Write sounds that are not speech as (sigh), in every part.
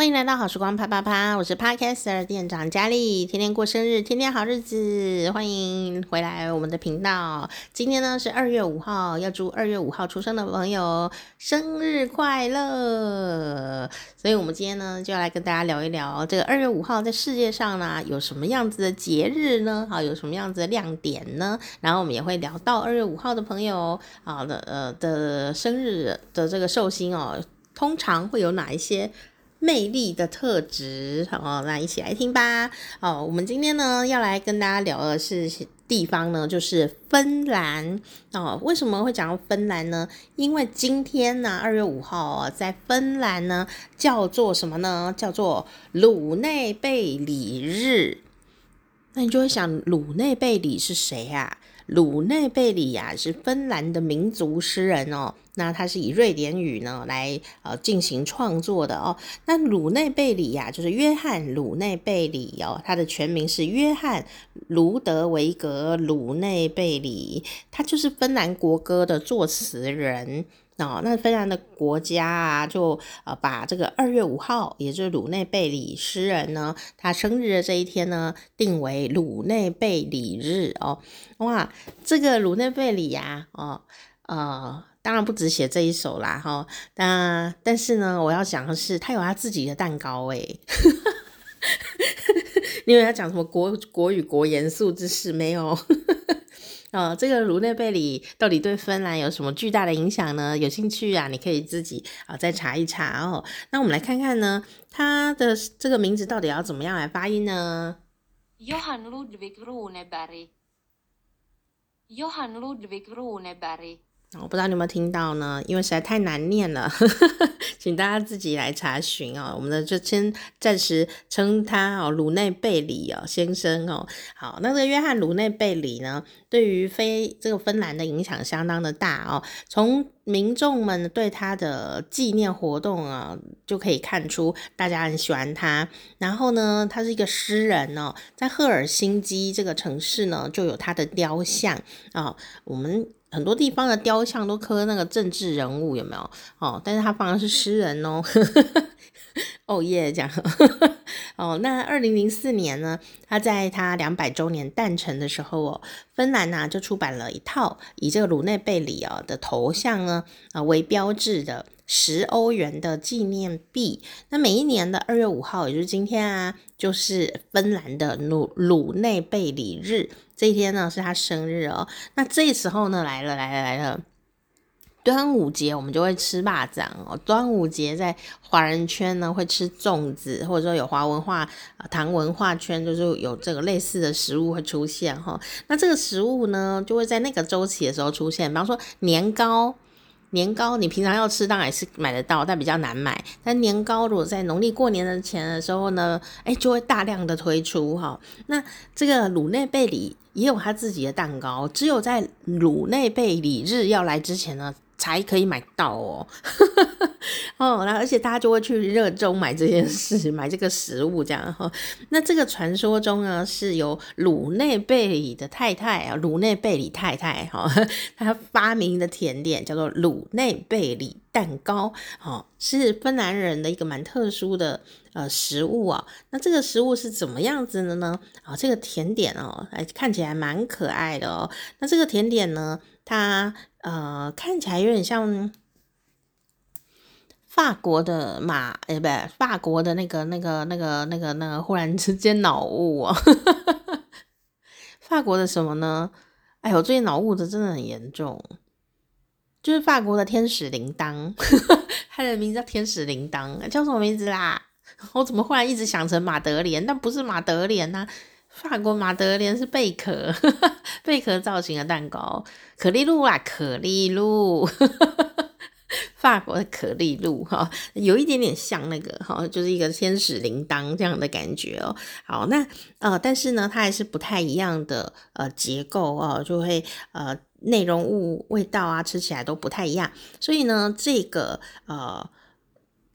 欢迎来到好时光啪啪啪，我是 Podcaster 店长佳丽，天天过生日，天天好日子，欢迎回来我们的频道。今天呢是二月五号，要祝二月五号出生的朋友生日快乐。所以，我们今天呢就要来跟大家聊一聊这个二月五号在世界上呢有什么样子的节日呢？好，有什么样子的亮点呢？然后我们也会聊到二月五号的朋友好的呃的生日的这个寿星哦，通常会有哪一些？魅力的特质，好，那一起来听吧。哦，我们今天呢要来跟大家聊的是地方呢，就是芬兰。哦，为什么会讲到芬兰呢？因为今天呢，二月五号哦，在芬兰呢叫做什么呢？叫做鲁内贝里日。那你就会想，鲁内贝里是谁啊？鲁内贝里呀，是芬兰的民族诗人哦。那他是以瑞典语呢来呃进行创作的哦。那鲁内贝里呀，就是约翰鲁内贝里哦。他的全名是约翰卢德维格鲁内贝里，他就是芬兰国歌的作词人。哦，那芬兰的国家啊，就呃把这个二月五号，也就是鲁内贝里诗人呢，他生日的这一天呢，定为鲁内贝里日哦。哇，这个鲁内贝里呀，哦，呃，当然不只写这一首啦，哈、那但是呢，我要讲的是，他有他自己的蛋糕诶。因为他讲什么国国语国严肃之事没有？(laughs) 哦，这个鲁内贝里到底对芬兰有什么巨大的影响呢？有兴趣啊，你可以自己啊再查一查哦。那我们来看看呢，他的这个名字到底要怎么样来发音呢？Johan Ludvig Runeberg，Johan Ludvig Runeberg。我不知道你有没有听到呢？因为实在太难念了，(laughs) 请大家自己来查询哦。我们的就先暂时称他哦，鲁内贝里哦先生哦。好，那这个约翰鲁内贝里呢，对于非这个芬兰的影响相当的大哦。从民众们对他的纪念活动啊，就可以看出大家很喜欢他。然后呢，他是一个诗人哦，在赫尔辛基这个城市呢，就有他的雕像啊、哦。我们。很多地方的雕像都刻那个政治人物，有没有？哦，但是他放的是诗人哦。(laughs) 哦耶，这样。(laughs) 哦，那二零零四年呢，他在他两百周年诞辰的时候哦，芬兰呢就出版了一套以这个鲁内贝里啊的头像呢啊为标志的十欧元的纪念币。那每一年的二月五号，也就是今天啊，就是芬兰的鲁鲁内贝里日。这一天呢是他生日哦，那这时候呢来了来了来了，端午节我们就会吃腊肠哦。端午节在华人圈呢会吃粽子，或者说有华文化、唐文化圈就是有这个类似的食物会出现哈。那这个食物呢就会在那个周期的时候出现，比方说年糕。年糕你平常要吃当然也是买得到，但比较难买。但年糕如果在农历过年的前的时候呢，哎，就会大量的推出哈。那这个鲁内贝里也有他自己的蛋糕，只有在鲁内贝里日要来之前呢，才可以买到哦，(laughs) 哦，那而且大家就会去热衷买这件事，买这个食物这样哈。那这个传说中呢，是由鲁内贝里的太太啊，鲁内贝里太太哈，(laughs) 她发明的甜点叫做鲁内贝里蛋糕，哦，是芬兰人的一个蛮特殊的呃食物啊。那这个食物是怎么样子的呢？啊，这个甜点哦，哎，看起来蛮可爱的哦。那这个甜点呢，它呃，看起来有点像法国的马，哎，不对，法国的那个、那个、那个、那个、那个，忽然之间脑雾啊！(laughs) 法国的什么呢？哎呦，最近脑雾的真的很严重，就是法国的天使铃铛，(laughs) 它的名字叫天使铃铛，叫什么名字啦？(laughs) 我怎么忽然一直想成马德莲？但不是马德莲呐、法国马德莲是贝壳，(laughs) 贝壳造型的蛋糕，可丽露啊，可丽露，法国的可丽露哈，有一点点像那个哈，就是一个天使铃铛这样的感觉哦。好，那呃，但是呢，它还是不太一样的呃结构哦，就会呃内容物、味道啊，吃起来都不太一样。所以呢，这个呃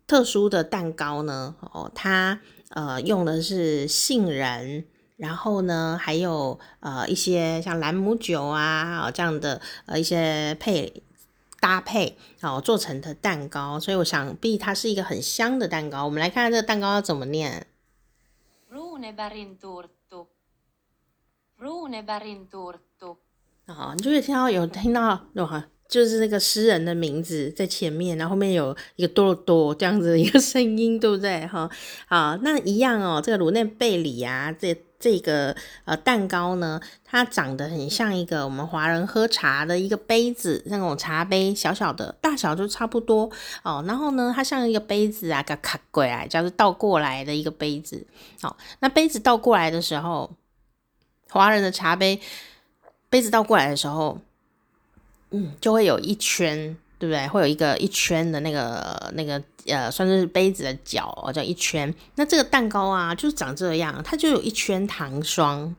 特殊的蛋糕呢，哦，它呃用的是杏仁。然后呢，还有呃一些像兰姆酒啊，这样的呃一些配搭配哦做成的蛋糕，所以我想必它是一个很香的蛋糕。我们来看看这个蛋糕要怎么念。啊，你就会听到有听到哇，就是那个诗人的名字在前面，然后后面有一个多多这样子的一个声音，对不对？哈，好，那一样哦，这个鲁内贝里啊，这这个呃蛋糕呢，它长得很像一个我们华人喝茶的一个杯子，那种茶杯，小小的，大小就差不多哦。然后呢，它像一个杯子啊，个卡过来，叫做倒过来的一个杯子。好，那杯子倒过来的时候，华人的茶杯。杯子倒过来的时候，嗯，就会有一圈，对不对？会有一个一圈的那个那个呃，算是杯子的角哦，叫一圈。那这个蛋糕啊，就是长这样，它就有一圈糖霜，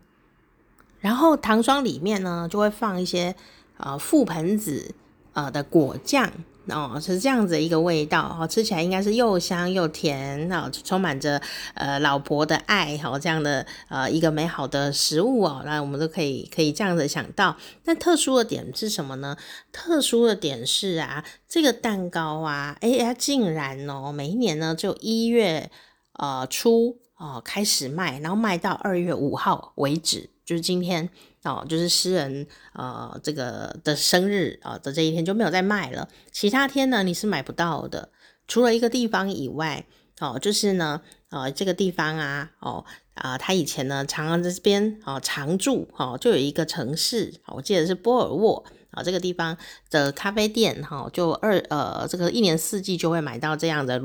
然后糖霜里面呢，就会放一些呃覆盆子呃的果酱。哦，是这样子一个味道哦，吃起来应该是又香又甜哦，充满着呃老婆的爱哦，这样的呃一个美好的食物哦，那我们都可以可以这样子想到。那特殊的点是什么呢？特殊的点是啊，这个蛋糕啊，哎呀，竟然哦，每一年呢就一月呃初哦开始卖，然后卖到二月五号为止，就是今天。哦，就是诗人呃这个的生日啊、呃、的这一天就没有再卖了，其他天呢你是买不到的，除了一个地方以外，哦，就是呢呃这个地方啊，哦啊、他以前呢常常在这边哦常住哦，就有一个城市，我记得是波尔沃。啊，这个地方的咖啡店哈，就二呃，这个一年四季就会买到这样的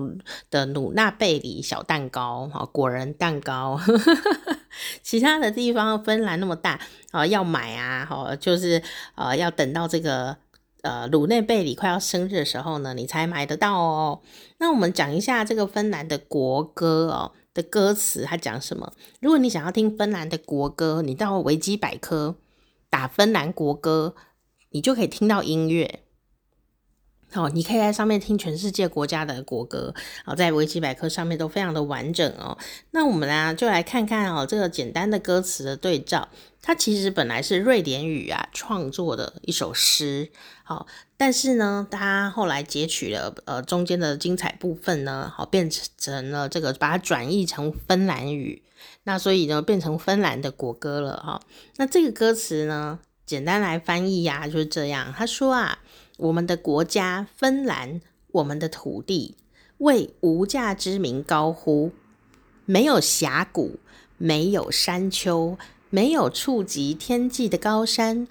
的鲁纳贝里小蛋糕哈，果仁蛋糕。(laughs) 其他的地方，芬兰那么大啊，要买啊，哈，就是呃，要等到这个呃鲁内贝里快要生日的时候呢，你才买得到哦。那我们讲一下这个芬兰的国歌哦的歌词，它讲什么？如果你想要听芬兰的国歌，你到维基百科打芬兰国歌。你就可以听到音乐，好，你可以在上面听全世界国家的国歌，好，在维基百科上面都非常的完整哦。那我们呢，就来看看哦，这个简单的歌词的对照，它其实本来是瑞典语啊创作的一首诗，好，但是呢，它后来截取了呃中间的精彩部分呢，好，变成成了这个，把它转译成芬兰语，那所以呢，变成芬兰的国歌了哈。那这个歌词呢，简单来翻译呀、啊，就是这样。他说啊，我们的国家芬兰，我们的土地，为无价之名高呼。没有峡谷，没有山丘，没有触及天际的高山。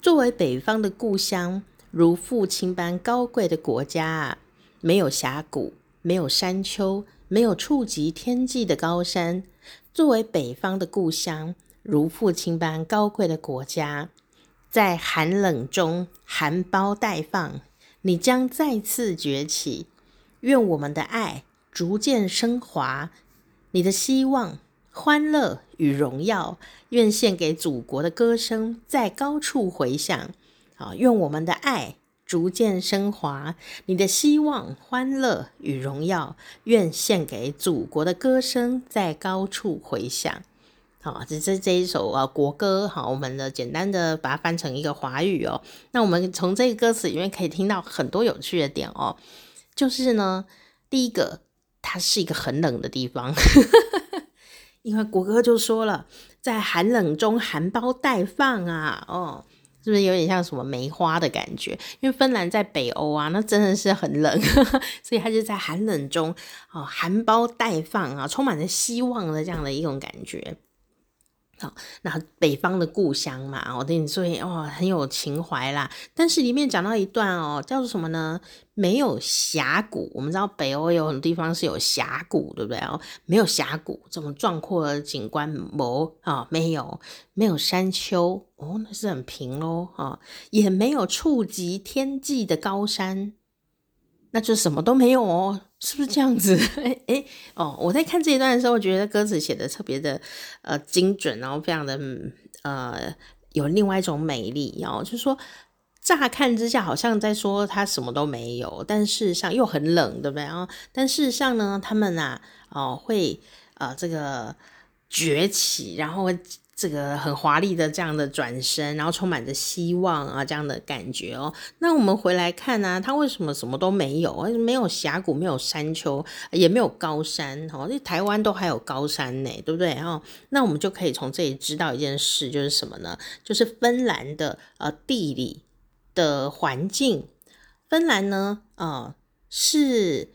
作为北方的故乡，如父亲般高贵的国家啊，没有峡谷，没有山丘，没有触及天际的高山。作为北方的故乡，如父亲般高贵的国家。在寒冷中含苞待放，你将再次崛起。愿我们的爱逐渐升华，你的希望、欢乐与荣耀，愿献给祖国的歌声在高处回响。啊，愿我们的爱逐渐升华，你的希望、欢乐与荣耀，愿献给祖国的歌声在高处回响。好，这这这一首啊国歌，好，我们的简单的把它翻成一个华语哦。那我们从这个歌词里面可以听到很多有趣的点哦。就是呢，第一个，它是一个很冷的地方，(laughs) 因为国歌就说了，在寒冷中含苞待放啊，哦，是不是有点像什么梅花的感觉？因为芬兰在北欧啊，那真的是很冷，(laughs) 所以它就在寒冷中哦，含苞待放啊，充满着希望的这样的一种感觉。那北方的故乡嘛，我跟你说，哇，很有情怀啦。但是里面讲到一段哦，叫做什么呢？没有峡谷。我们知道北欧有很多地方是有峡谷，对不对哦？没有峡谷，这么壮阔的景观，没啊，没有，没有山丘，哦，那是很平喽，啊，也没有触及天际的高山。那就什么都没有哦，是不是这样子？(laughs) 哎哎哦，我在看这一段的时候，我觉得歌词写的特别的呃精准，然后非常的呃有另外一种美丽哦，就是说乍看之下好像在说他什么都没有，但事实上又很冷，对不对？然后但事实上呢，他们啊哦会呃这个崛起，然后。这个很华丽的这样的转身，然后充满着希望啊，这样的感觉哦。那我们回来看呢、啊，它为什么什么都没有？没有峡谷，没有山丘，也没有高山哦。那台湾都还有高山呢，对不对？哦，那我们就可以从这里知道一件事，就是什么呢？就是芬兰的呃地理的环境。芬兰呢，啊、呃，是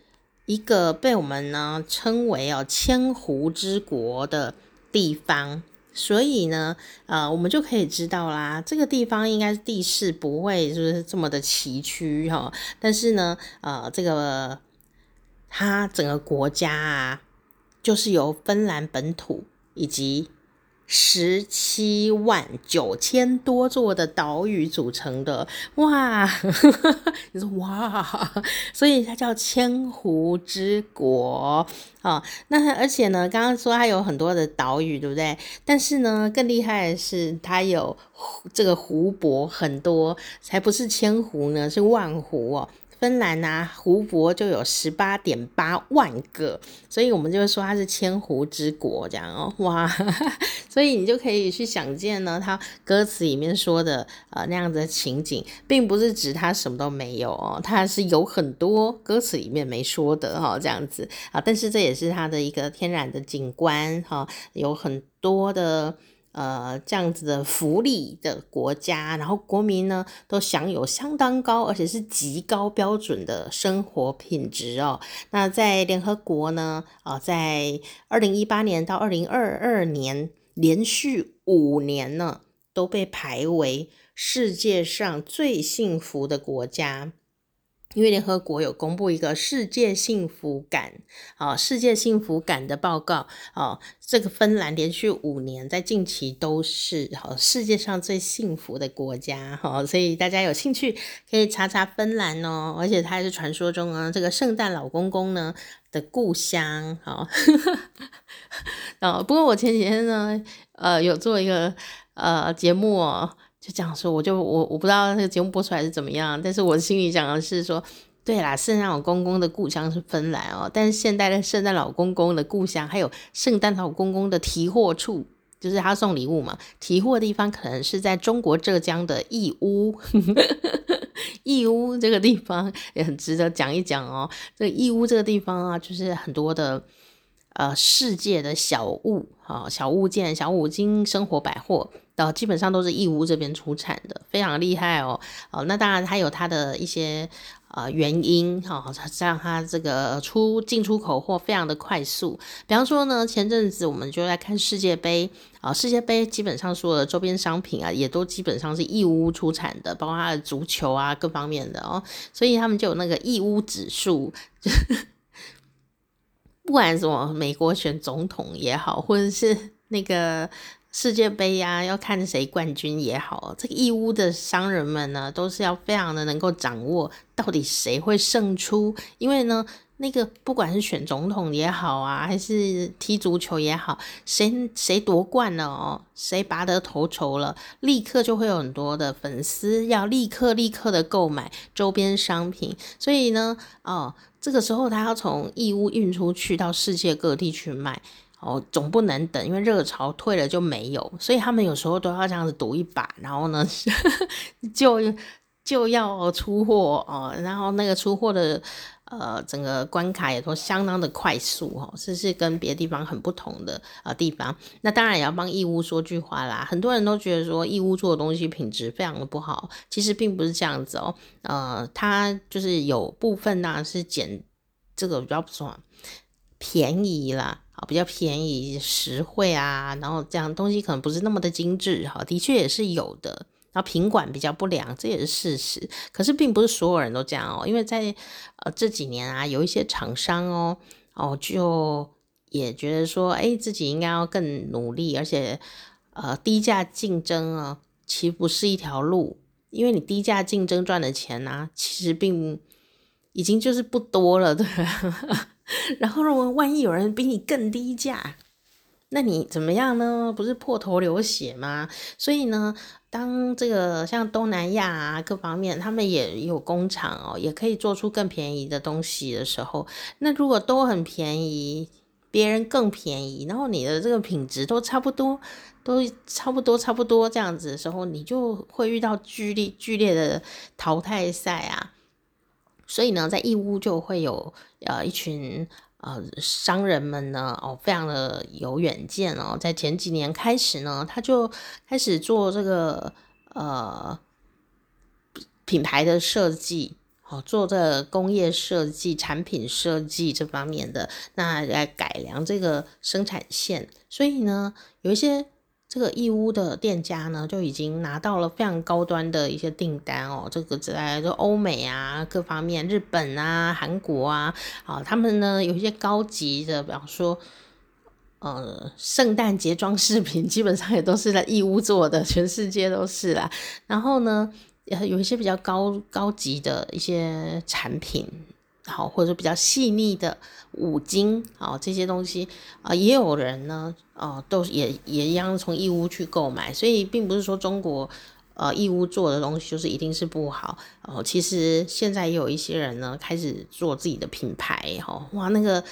一个被我们呢称为哦千湖之国的地方。所以呢，呃，我们就可以知道啦，这个地方应该是地势不会就是这么的崎岖哈。但是呢，呃，这个它整个国家啊，就是由芬兰本土以及十七万九千多座的岛屿组成的哇，(laughs) 你说哇，所以它叫千湖之国啊。那而且呢，刚刚说它有很多的岛屿，对不对？但是呢，更厉害的是它有这个湖泊很多，才不是千湖呢，是万湖哦。芬兰啊，湖泊就有十八点八万个，所以我们就会说它是千湖之国，这样哦，哇，(laughs) 所以你就可以去想见呢，它歌词里面说的呃那样的情景，并不是指它什么都没有哦，它是有很多歌词里面没说的哈，这样子啊，但是这也是它的一个天然的景观哈，有很多的。呃，这样子的福利的国家，然后国民呢都享有相当高，而且是极高标准的生活品质哦。那在联合国呢，啊、在二零一八年到二零二二年，连续五年呢都被排为世界上最幸福的国家。因为联合国有公布一个世界幸福感啊，世界幸福感的报告啊，这个芬兰连续五年在近期都是哈世界上最幸福的国家哈，所以大家有兴趣可以查查芬兰哦，而且它还是传说中啊这个圣诞老公公呢的故乡哈。啊，(laughs) 不过我前几天呢，呃，有做一个呃节目。就这样说，我就我我不知道那个节目播出来是怎么样，但是我心里讲的是说，对啦，圣诞老公公的故乡是芬兰哦，但是现代的圣诞老公公的故乡还有圣诞老公公的提货处，就是他送礼物嘛，提货的地方可能是在中国浙江的义乌，(laughs) 义乌这个地方也很值得讲一讲哦。这个义乌这个地方啊，就是很多的。呃，世界的小物啊，小物件、小五金、生活百货，呃，基本上都是义乌这边出产的，非常厉害哦。哦，那当然它有它的一些呃原因哈，让它这个出进出口货非常的快速。比方说呢，前阵子我们就在看世界杯啊，世界杯基本上所有的周边商品啊，也都基本上是义乌出产的，包括它的足球啊各方面的哦，所以他们就有那个义乌指数。就 (laughs) 不管什么，美国选总统也好，或者是那个世界杯呀，要看谁冠军也好，这个义乌的商人们呢，都是要非常的能够掌握到底谁会胜出，因为呢，那个不管是选总统也好啊，还是踢足球也好，谁谁夺冠了哦，谁拔得头筹了，立刻就会有很多的粉丝要立刻立刻的购买周边商品，所以呢，哦。这个时候，他要从义乌运出去到世界各地去卖，哦，总不能等，因为热潮退了就没有，所以他们有时候都要这样子赌一把，然后呢，(laughs) 就就要出货哦，然后那个出货的呃整个关卡也都相当的快速哦，这是跟别的地方很不同的呃地方。那当然也要帮义乌说句话啦，很多人都觉得说义乌做的东西品质非常的不好，其实并不是这样子哦，呃，它就是有部分呢是捡这个比较不错，便宜啦，啊，比较便宜实惠啊，然后这样东西可能不是那么的精致哈，的确也是有的。然后品管比较不良，这也是事实。可是并不是所有人都这样哦，因为在呃这几年啊，有一些厂商哦哦就也觉得说，哎，自己应该要更努力，而且呃低价竞争啊，其实不是一条路，因为你低价竞争赚的钱呢、其实并已经就是不多了，对吧？(laughs) 然后如果万一有人比你更低价，那你怎么样呢？不是破头流血吗？所以呢，当这个像东南亚啊各方面，他们也有工厂哦，也可以做出更便宜的东西的时候，那如果都很便宜，别人更便宜，然后你的这个品质都差不多，都差不多差不多这样子的时候，你就会遇到剧烈剧烈的淘汰赛啊。所以呢，在义乌就会有呃一群呃商人们呢，哦，非常的有远见哦，在前几年开始呢，他就开始做这个呃品牌的设计。哦，做这个工业设计、产品设计这方面的，那来改良这个生产线。所以呢，有一些这个义乌的店家呢，就已经拿到了非常高端的一些订单哦。这个在就欧美啊，各方面，日本啊、韩国啊，啊，他们呢有一些高级的，比方说，呃，圣诞节装饰品，基本上也都是在义乌做的，全世界都是啦。然后呢，有一些比较高高级的一些产品，好，或者说比较细腻的五金，啊，这些东西啊，也有人呢，哦，都也也一样从义乌去购买，所以并不是说中国呃义乌做的东西就是一定是不好哦。其实现在也有一些人呢开始做自己的品牌，哈，哇，那个。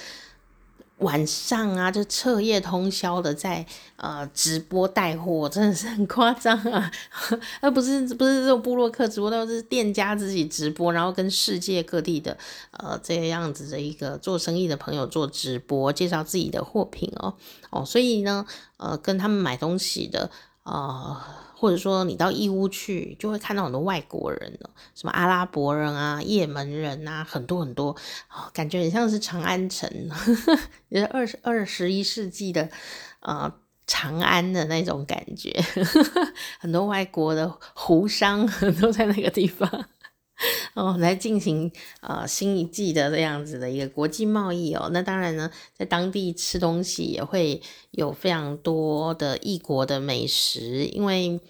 晚上啊，就彻夜通宵的在呃直播带货，真的是很夸张啊！(laughs) 而不是不是这种部落客直播，都是店家自己直播，然后跟世界各地的呃这样子的一个做生意的朋友做直播，介绍自己的货品哦哦，所以呢呃跟他们买东西的呃。或者说你到义乌去，就会看到很多外国人，什么阿拉伯人啊、也门人啊，很多很多，感觉很像是长安城，(laughs) 也是二十二十一世纪的呃长安的那种感觉，呵 (laughs) 呵很多外国的胡商 (laughs) 都在那个地方。(laughs) 哦，来进行呃新一季的这样子的一个国际贸易哦。那当然呢，在当地吃东西也会有非常多的异国的美食，因为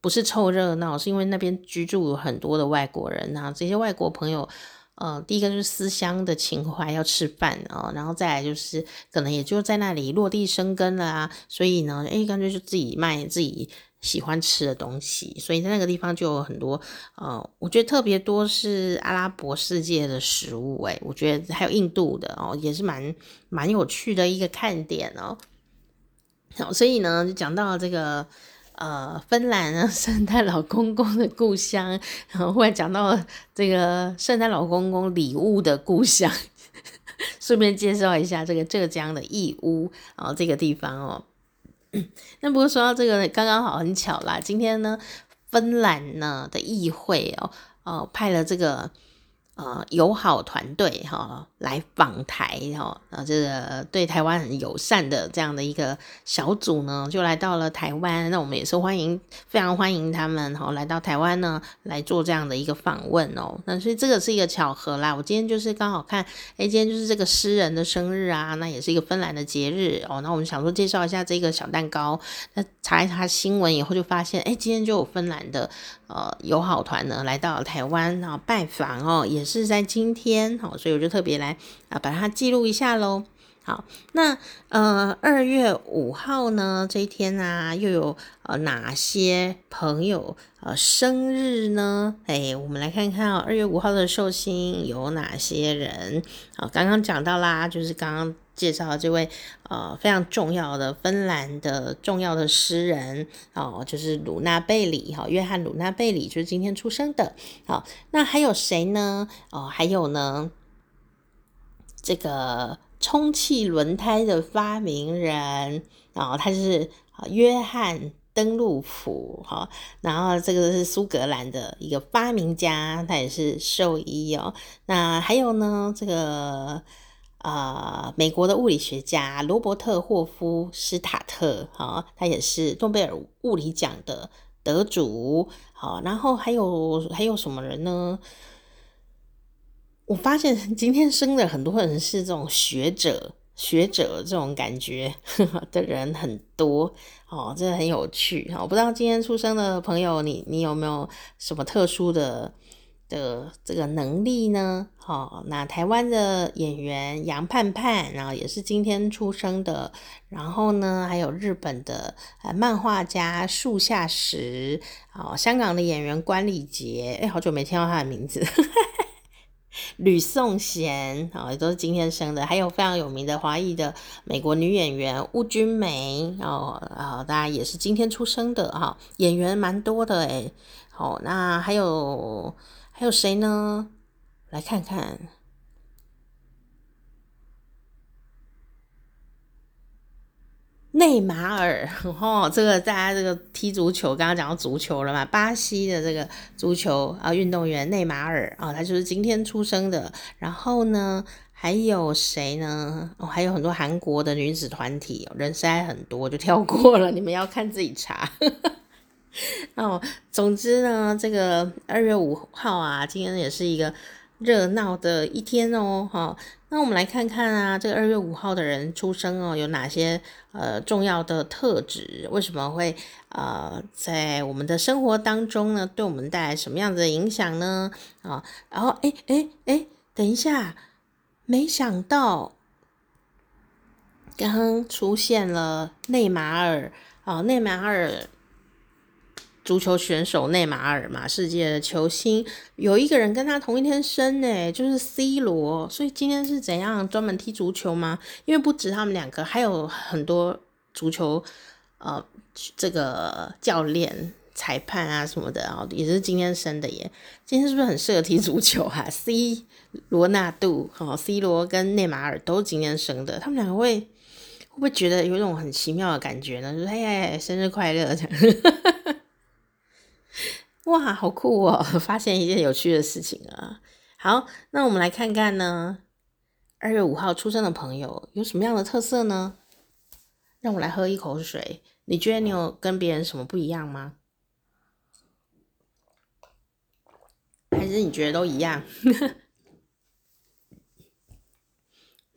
不是凑热闹，是因为那边居住有很多的外国人啊。这些外国朋友，呃，第一个就是思乡的情怀要吃饭啊，哦，然后再来就是可能也就在那里落地生根了啊，所以呢，诶，干脆就自己卖自己。喜欢吃的东西，所以在那个地方就有很多，呃，我觉得特别多是阿拉伯世界的食物，诶，我觉得还有印度的哦，也是蛮蛮有趣的一个看点哦。好，所以呢，就讲到这个呃，芬兰啊，(laughs) 圣诞老公公的故乡，然后忽然讲到这个圣诞老公公礼物的故乡，顺便介绍一下这个浙江的义乌啊，哦，这个地方哦。(coughs) 那不过说到这个，刚刚好很巧啦。今天呢，芬兰呢的议会哦，哦派了这个。呃，友好团队哈来访台哈，呃，这个对台湾很友善的这样的一个小组呢，就来到了台湾。那我们也是欢迎，非常欢迎他们哈来到台湾呢来做这样的一个访问哦。那所以这个是一个巧合啦。我今天就是刚好看，哎，今天就是这个诗人的生日啊，那也是一个芬兰的节日哦。那我们想说介绍一下这个小蛋糕。那查一查新闻以后就发现，哎，今天就有芬兰的呃友好团呢来到台湾然后拜访哦，也。是是在今天，好，所以我就特别来啊，把它记录一下喽。好，那呃，二月五号呢，这一天啊，又有呃哪些朋友呃生日呢？哎，我们来看看，二月五号的寿星有哪些人？好，刚刚讲到啦，就是刚刚。介绍这位呃非常重要的芬兰的重要的诗人哦，就是鲁纳贝里哈，约翰鲁纳贝里就是今天出生的。好，那还有谁呢？哦，还有呢，这个充气轮胎的发明人，然后他是约翰登陆普哈，然后这个是苏格兰的一个发明家，他也是兽医哦。那还有呢，这个。呃，美国的物理学家罗伯特霍夫施塔特，哈，他也是诺贝尔物理奖的得主，好，然后还有还有什么人呢？我发现 (laughs) 今天生的很多人是这种学者，学者这种感觉 (laughs) 的人很多，哦，真的很有趣，我不知道今天出生的朋友，你你有没有什么特殊的？的这个能力呢？好，那台湾的演员杨盼盼，然后也是今天出生的。然后呢，还有日本的呃漫画家树下时，哦，香港的演员关礼杰，哎，好久没听到他的名字。(laughs) 吕颂贤啊，也都是今天生的，还有非常有名的华裔的美国女演员邬君梅哦，啊，大家也是今天出生的哈，演员蛮多的诶，好，那还有还有谁呢？来看看。内马尔，(laughs) 哦，这个大家这个踢足球，刚刚讲到足球了嘛？巴西的这个足球啊运动员内马尔啊，他就是今天出生的。然后呢，还有谁呢？哦，还有很多韩国的女子团体，人实在很多，就跳过了，你们要看自己查。(laughs) 哦，总之呢，这个二月五号啊，今天也是一个热闹的一天哦，哈。那我们来看看啊，这个二月五号的人出生哦，有哪些呃重要的特质？为什么会呃在我们的生活当中呢，对我们带来什么样子的影响呢？啊，然后哎哎哎，等一下，没想到刚刚出现了内马尔啊，内马尔。足球选手内马尔嘛，世界的球星，有一个人跟他同一天生诶，就是 C 罗。所以今天是怎样专门踢足球吗？因为不止他们两个，还有很多足球呃这个教练、裁判啊什么的啊，也是今天生的耶。今天是不是很适合踢足球啊？C 罗纳度哈，C 罗跟内马尔都是今天生的，他们两个会会不会觉得有一种很奇妙的感觉呢？就是哎，生日快乐这样。哇，好酷哦！(laughs) 发现一件有趣的事情啊。好，那我们来看看呢，二月五号出生的朋友有什么样的特色呢？让我来喝一口水。你觉得你有跟别人什么不一样吗？还是你觉得都一样？(laughs)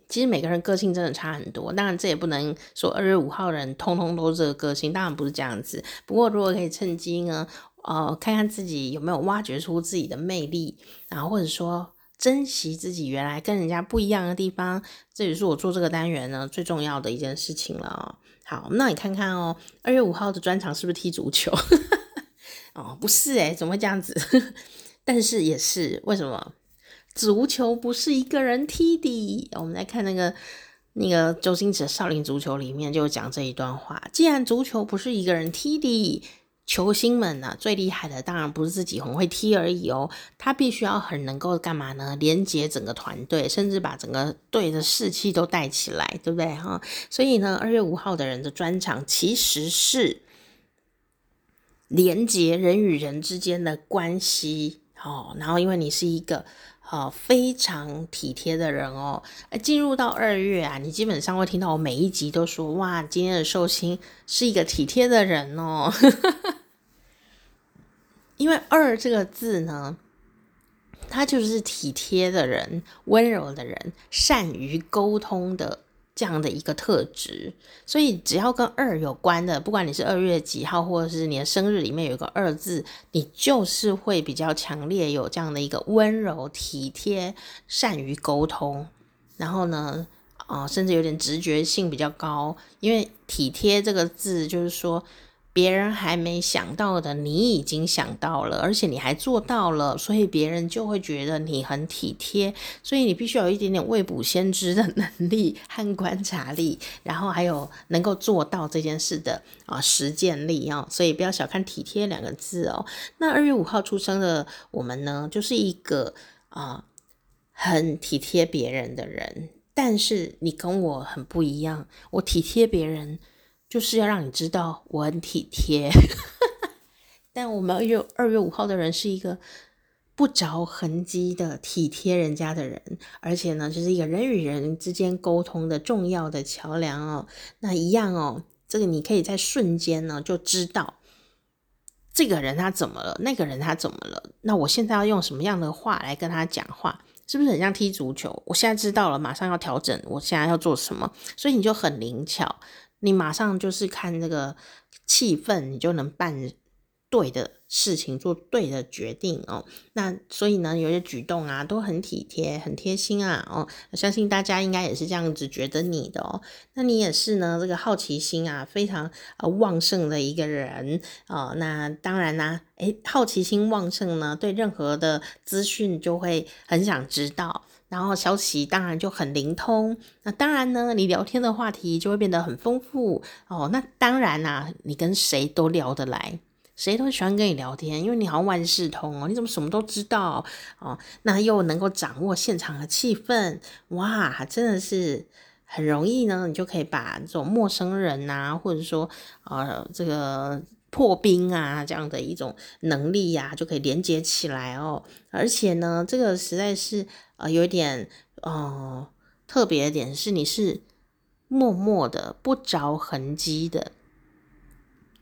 其实每个人个性真的差很多，当然这也不能说二月五号人通通都是这个个性，当然不是这样子。不过如果可以趁机呢，呃，看看自己有没有挖掘出自己的魅力，然后或者说珍惜自己原来跟人家不一样的地方，这也是我做这个单元呢最重要的一件事情了。好，那你看看哦，二月五号的专长是不是踢足球？(laughs) 哦，不是诶，怎么会这样子？(laughs) 但是也是，为什么？足球不是一个人踢的。我们来看那个那个周星驰《少林足球》里面就讲这一段话。既然足球不是一个人踢的，球星们呢、最厉害的当然不是自己很会踢而已哦，他必须要很能够干嘛呢？连接整个团队，甚至把整个队的士气都带起来，对不对哈？所以呢，二月五号的人的专场其实是连接人与人之间的关系哦。然后，因为你是一个。好，非常体贴的人哦。进入到二月啊，你基本上会听到我每一集都说，哇，今天的寿星是一个体贴的人哦。(laughs) 因为二这个字呢，他就是体贴的人、温柔的人、善于沟通的。这样的一个特质，所以只要跟二有关的，不管你是二月几号，或者是你的生日里面有一个二字，你就是会比较强烈有这样的一个温柔、体贴、善于沟通，然后呢，啊、甚至有点直觉性比较高，因为体贴这个字就是说。别人还没想到的，你已经想到了，而且你还做到了，所以别人就会觉得你很体贴。所以你必须有一点点未卜先知的能力和观察力，然后还有能够做到这件事的啊实践力啊。所以不要小看体贴两个字哦。那二月五号出生的我们呢，就是一个啊很体贴别人的人。但是你跟我很不一样，我体贴别人。就是要让你知道我很体贴，(laughs) 但我们二月二月五号的人是一个不着痕迹的体贴人家的人，而且呢，就是一个人与人之间沟通的重要的桥梁哦。那一样哦，这个你可以在瞬间呢就知道这个人他怎么了，那个人他怎么了。那我现在要用什么样的话来跟他讲话，是不是很像踢足球？我现在知道了，马上要调整，我现在要做什么，所以你就很灵巧。你马上就是看这个气氛，你就能办对的事情，做对的决定哦。那所以呢，有些举动啊都很体贴、很贴心啊哦。相信大家应该也是这样子觉得你的哦。那你也是呢，这个好奇心啊非常呃旺盛的一个人哦。那当然啦、啊，诶，好奇心旺盛呢，对任何的资讯就会很想知道。然后消息当然就很灵通，那当然呢，你聊天的话题就会变得很丰富哦。那当然啦、啊，你跟谁都聊得来，谁都喜欢跟你聊天，因为你好像万事通哦，你怎么什么都知道哦？那又能够掌握现场的气氛，哇，真的是很容易呢。你就可以把这种陌生人啊，或者说呃这个。破冰啊，这样的一种能力呀、啊，就可以连接起来哦。而且呢，这个实在是啊有一点呃特别的点是，你是默默的、不着痕迹的，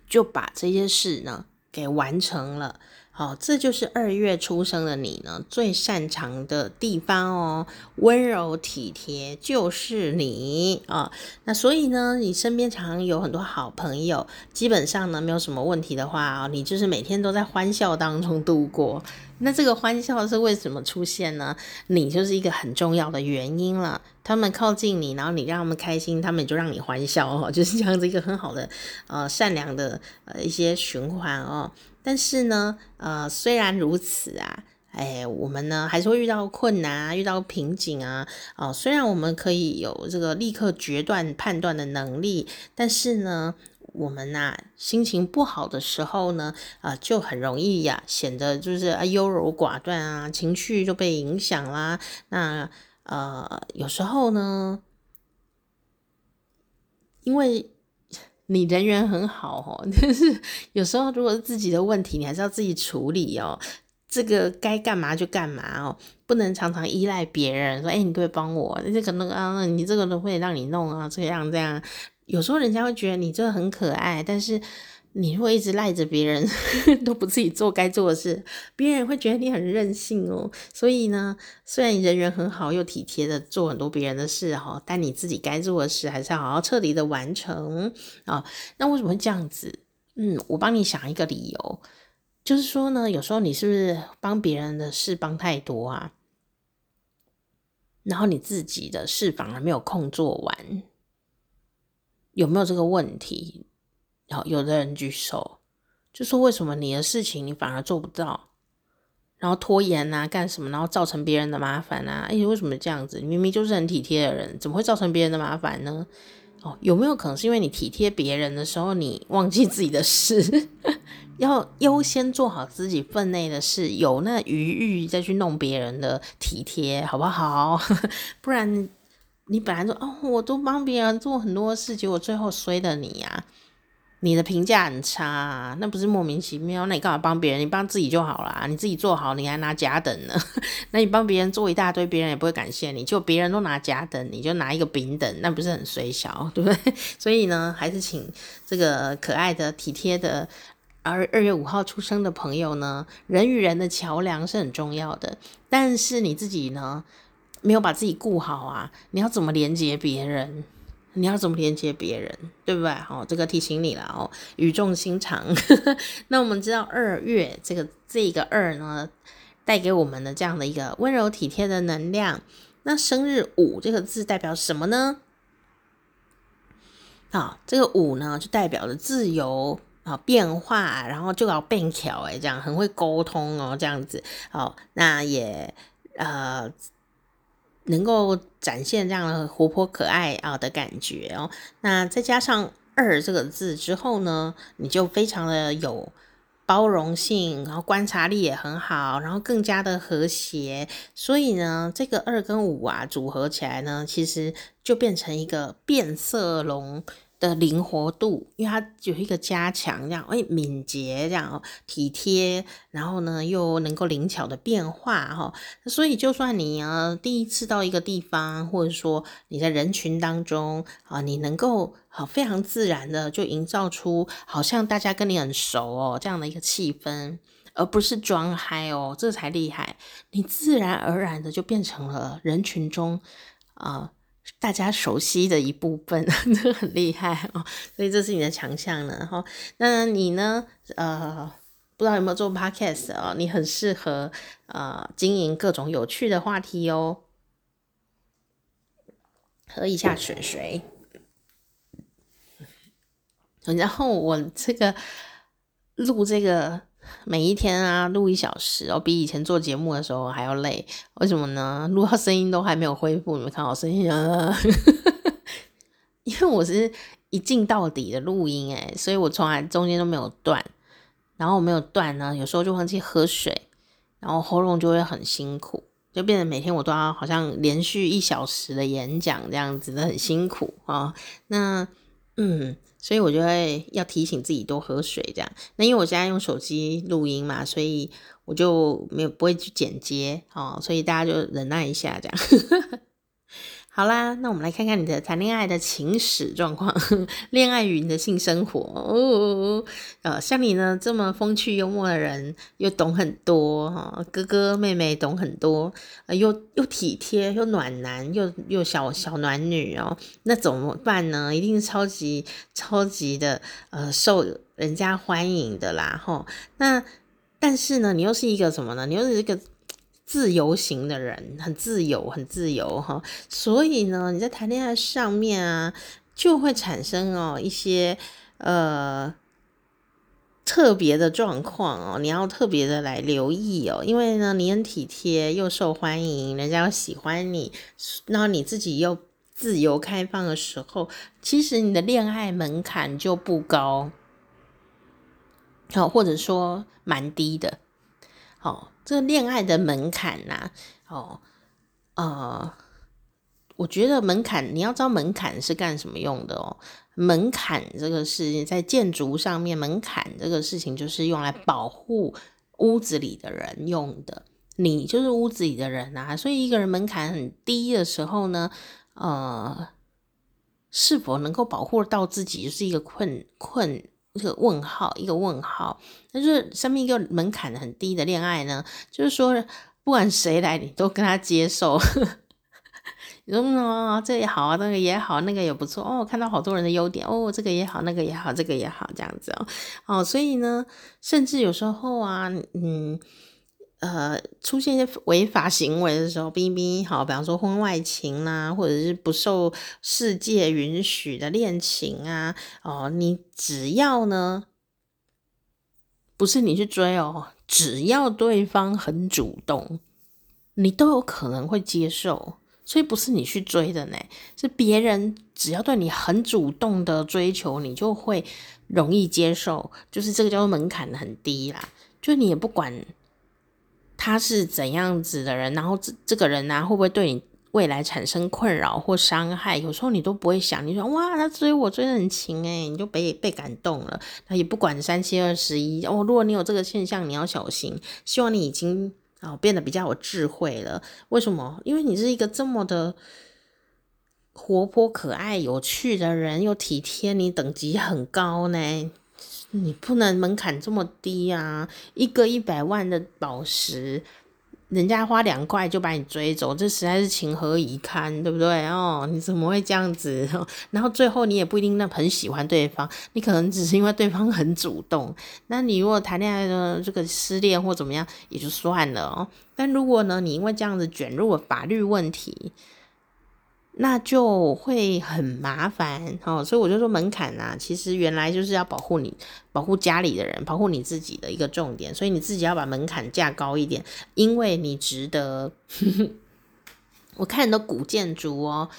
就把这些事呢给完成了。好，这就是二月出生的你呢，最擅长的地方哦，温柔体贴就是你啊。那所以呢，你身边常有很多好朋友，基本上呢，没有什么问题的话啊，你就是每天都在欢笑当中度过。那这个欢笑是为什么出现呢？你就是一个很重要的原因了。他们靠近你，然后你让他们开心，他们就让你欢笑哦，(laughs) 就是这样子一个很好的呃善良的呃一些循环哦。但是呢，呃，虽然如此啊，哎，我们呢还是会遇到困难啊，遇到瓶颈啊，哦，虽然我们可以有这个立刻决断判断的能力，但是呢，我们呐、心情不好的时候呢，啊、呃，就很容易呀、显得就是啊优柔寡断啊，情绪就被影响啦。那呃，有时候呢，因为。你人缘很好哦，(laughs) 但是有时候如果是自己的问题，你还是要自己处理哦。这个该干嘛就干嘛哦，不能常常依赖别人说：“哎，你可以帮我，那个那个啊，你这个都会让你弄啊，这样这样。”有时候人家会觉得你这个很可爱，但是。你会一直赖着别人，(laughs) 都不自己做该做的事，别人会觉得你很任性哦。所以呢，虽然你人缘很好，又体贴的做很多别人的事哈，但你自己该做的事还是要好好彻底的完成啊。那为什么会这样子？嗯，我帮你想一个理由，就是说呢，有时候你是不是帮别人的事帮太多啊？然后你自己的事反而没有空做完，有没有这个问题？好，有的人举手，就说为什么你的事情你反而做不到，然后拖延啊，干什么，然后造成别人的麻烦啊？哎，为什么这样子？你明明就是很体贴的人，怎么会造成别人的麻烦呢？哦，有没有可能是因为你体贴别人的时候，你忘记自己的事，(laughs) 要优先做好自己分内的事，有那余裕再去弄别人的体贴，好不好？(laughs) 不然你本来说哦，我都帮别人做很多事，结果最后衰的你呀。你的评价很差，那不是莫名其妙？那你干嘛帮别人？你帮自己就好啦，你自己做好，你还拿甲等呢？(laughs) 那你帮别人做一大堆，别人也不会感谢你，就别人都拿甲等，你就拿一个丙等，那不是很衰小，(laughs) 对不对？所以呢，还是请这个可爱的、体贴的而二月五号出生的朋友呢，人与人的桥梁是很重要的，但是你自己呢，没有把自己顾好啊，你要怎么连接别人？你要怎么连接别人，对不对？好，这个提醒你了哦，语重心长。(laughs) 那我们知道二月这个这个二呢，带给我们的这样的一个温柔体贴的能量。那生日五这个字代表什么呢？啊，这个五呢就代表着自由啊，变化，然后就要变巧哎，这样很会沟通哦，这样子。好，那也呃。能够展现这样的活泼可爱啊的感觉哦，那再加上二这个字之后呢，你就非常的有包容性，然后观察力也很好，然后更加的和谐，所以呢，这个二跟五啊组合起来呢，其实就变成一个变色龙。的灵活度，因为它有一个加强，这样哎，敏捷这样体贴，然后呢又能够灵巧的变化哈，所以就算你啊第一次到一个地方，或者说你在人群当中啊，你能够好非常自然的就营造出好像大家跟你很熟哦这样的一个气氛，而不是装嗨哦，这才厉害，你自然而然的就变成了人群中啊。大家熟悉的一部分，(laughs) 这个很厉害哦，所以这是你的强项呢。哈，那你呢？呃，不知道有没有做 podcast 哦，你很适合呃经营各种有趣的话题哦。喝一下水水，然后我这个录这个每一天啊，录一小时哦，比以前做节目的时候还要累。为什么呢？录到声音都还没有恢复，你们看我声音啊，(laughs) 因为我是一镜到底的录音诶，所以我从来中间都没有断。然后我没有断呢，有时候就忘记喝水，然后喉咙就会很辛苦。就变成每天我都要好像连续一小时的演讲这样子的，很辛苦啊。那嗯，所以我就会要提醒自己多喝水这样。那因为我现在用手机录音嘛，所以我就没有不会去剪接哦，所以大家就忍耐一下这样。好啦，那我们来看看你的谈恋爱的情史状况，(laughs) 恋爱与你的性生活哦。呃，像你呢这么风趣幽默的人，又懂很多哈，哥哥妹妹懂很多，呃、又又体贴又暖男，又又小小暖女哦。那怎么办呢？一定是超级超级的呃受人家欢迎的啦吼。那但是呢，你又是一个什么呢？你又是一个。自由型的人，很自由，很自由哈，所以呢，你在谈恋爱上面啊，就会产生哦一些呃特别的状况哦，你要特别的来留意哦，因为呢，你很体贴又受欢迎，人家又喜欢你，然后你自己又自由开放的时候，其实你的恋爱门槛就不高，好，或者说蛮低的，好。这恋爱的门槛呐、哦，呃，我觉得门槛你要知道门槛是干什么用的哦。门槛这个是在建筑上面，门槛这个事情就是用来保护屋子里的人用的。你就是屋子里的人啊，所以一个人门槛很低的时候呢，呃，是否能够保护到自己，是一个困困。一个问号，一个问号，那就是上面一个门槛很低的恋爱呢，就是说不管谁来，你都跟他接受。(laughs) 你说哦，这也好啊，那个也好，那个也不错哦，看到好多人的优点哦，这个也好，那个也好，这个也好，这样子哦，哦，所以呢，甚至有时候啊，嗯。呃，出现一些违法行为的时候，冰冰好，比方说婚外情啊，或者是不受世界允许的恋情啊，哦，你只要呢，不是你去追哦，只要对方很主动，你都有可能会接受。所以不是你去追的呢，是别人只要对你很主动的追求，你就会容易接受。就是这个叫做门槛很低啦，就你也不管。他是怎样子的人，然后这这个人呢、啊，会不会对你未来产生困扰或伤害？有时候你都不会想，你说哇，他追我追得很勤诶，你就被被感动了。他也不管三七二十一哦。如果你有这个现象，你要小心。希望你已经啊、哦、变得比较有智慧了。为什么？因为你是一个这么的活泼、可爱、有趣的人，又体贴，你等级很高呢。你不能门槛这么低啊！一个一百万的宝石，人家花两块就把你追走，这实在是情何以堪，对不对？哦，你怎么会这样子？然后最后你也不一定那很喜欢对方，你可能只是因为对方很主动。那你如果谈恋爱的这个失恋或怎么样也就算了哦。但如果呢，你因为这样子卷入了法律问题，那就会很麻烦哦，所以我就说门槛啊，其实原来就是要保护你、保护家里的人、保护你自己的一个重点，所以你自己要把门槛架高一点，因为你值得。(laughs) 我看你的古建筑哦。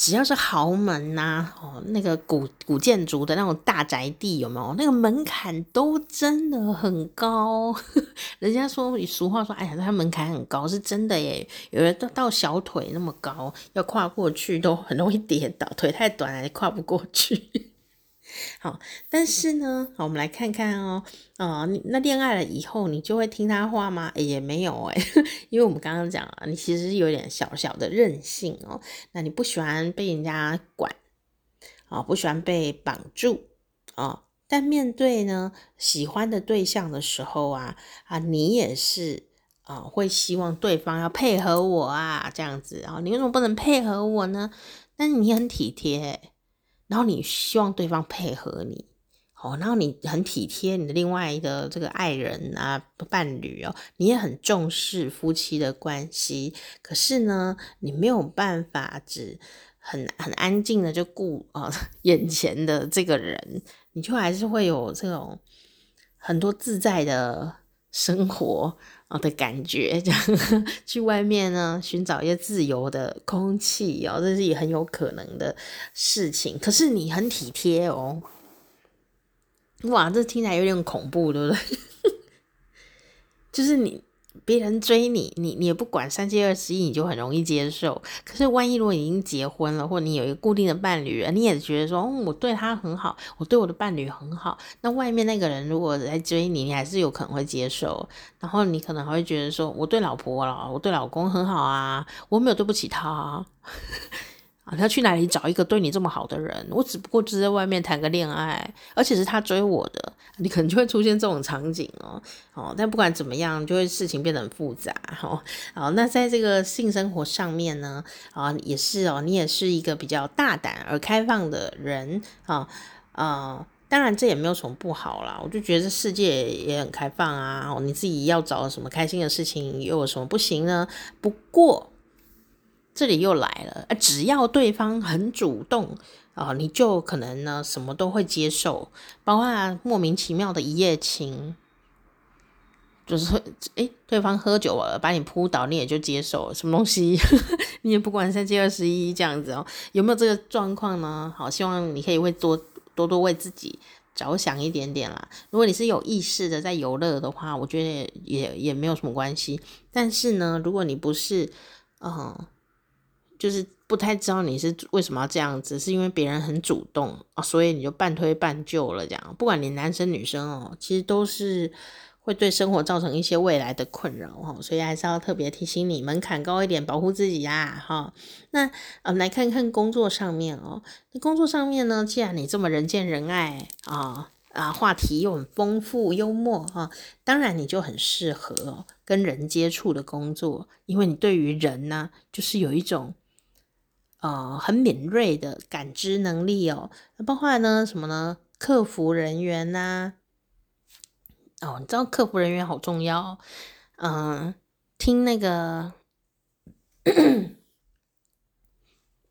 只要是豪门呐、哦，那个古古建筑的那种大宅地有没有？那个门槛都真的很高。(laughs) 人家说，俗话说，哎呀，他门槛很高，是真的耶。有的到到小腿那么高，要跨过去都很容易跌倒，腿太短了，跨不过去。好，但是呢，好，我们来看看哦，啊、那恋爱了以后，你就会听他话吗？也没有哎，(laughs) 因为我们刚刚讲了，你其实有点小小的任性哦。那你不喜欢被人家管啊、不喜欢被绑住啊、但面对呢喜欢的对象的时候啊啊，你也是啊、会希望对方要配合我啊，这样子啊、你为什么不能配合我呢？但是你很体贴。然后你希望对方配合你，哦，然后你很体贴你的另外一个这个爱人啊、伴侣哦，你也很重视夫妻的关系。可是呢，你没有办法只很很安静的就顾啊、眼前的这个人，你就还是会有这种很多自在的生活啊的感觉。这样 (laughs) 去外面呢，寻找一些自由的空气哦，这是也很有可能的事情。可是你很体贴哦。哇，这听起来有点恐怖，对不对？(laughs) 就是你别人追你，你你也不管三七二十一，你就很容易接受。可是万一如果已经结婚了，或你有一个固定的伴侣，你也觉得说，哦，我对他很好，我对我的伴侣很好。那外面那个人如果在追你，你还是有可能会接受。然后你可能还会觉得说，我对老婆了，我对老公很好啊，我没有对不起他啊。他去哪里找一个对你这么好的人？我只不过只在外面谈个恋爱，而且是他追我的，你可能就会出现这种场景哦。哦，但不管怎么样，就会事情变得很复杂。哦，好，那在这个性生活上面呢，啊，也是哦，你也是一个比较大胆而开放的人啊啊，当然这也没有什么不好啦。我就觉得世界也很开放啊。你自己要找什么开心的事情，又有什么不行呢？不过。这里又来了，只要对方很主动啊，你就可能呢什么都会接受，包括莫名其妙的一夜情，就是诶，对方喝酒了把你扑倒，你也就接受什么东西，(laughs) 你也不管三七二十一这样子哦，有没有这个状况呢？好，希望你可以为多多多为自己着想一点点啦。如果你是有意识的在游乐的话，我觉得也，也没有什么关系。但是呢，如果你不是，嗯。就是不太知道你是为什么要这样子，是因为别人很主动啊，所以你就半推半就了这样。不管你男生女生哦，其实都是会对生活造成一些未来的困扰哈，所以还是要特别提醒你，门槛高一点，保护自己呀哈。那呃，来看看工作上面哦，那工作上面呢，既然你这么人见人爱啊啊，话题又很丰富幽默哈，当然你就很适合跟人接触的工作，因为你对于人呢，就是有一种。呃，很敏锐的感知能力哦，包括呢什么呢？客服人员呐，哦，你知道客服人员好重要，嗯、听那个，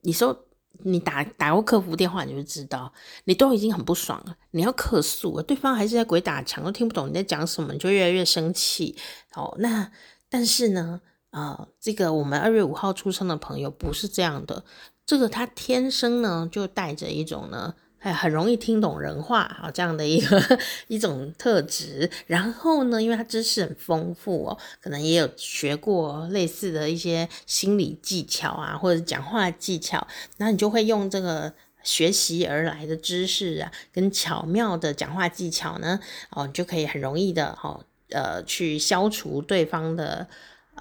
你说你打打过客服电话，你就知道，你都已经很不爽了，你要客诉，对方还是在鬼打墙，都听不懂你在讲什么，你就越来越生气。哦，那但是呢？啊、呃，这个我们二月五号出生的朋友不是这样的，这个他天生呢就带着一种呢，哎，很容易听懂人话啊这样的一个 (laughs) 一种特质。然后呢，因为他知识很丰富哦，可能也有学过类似的一些心理技巧啊，或者讲话技巧，那你就会用这个学习而来的知识啊，跟巧妙的讲话技巧呢，哦，你就可以很容易的哦，呃，去消除对方的。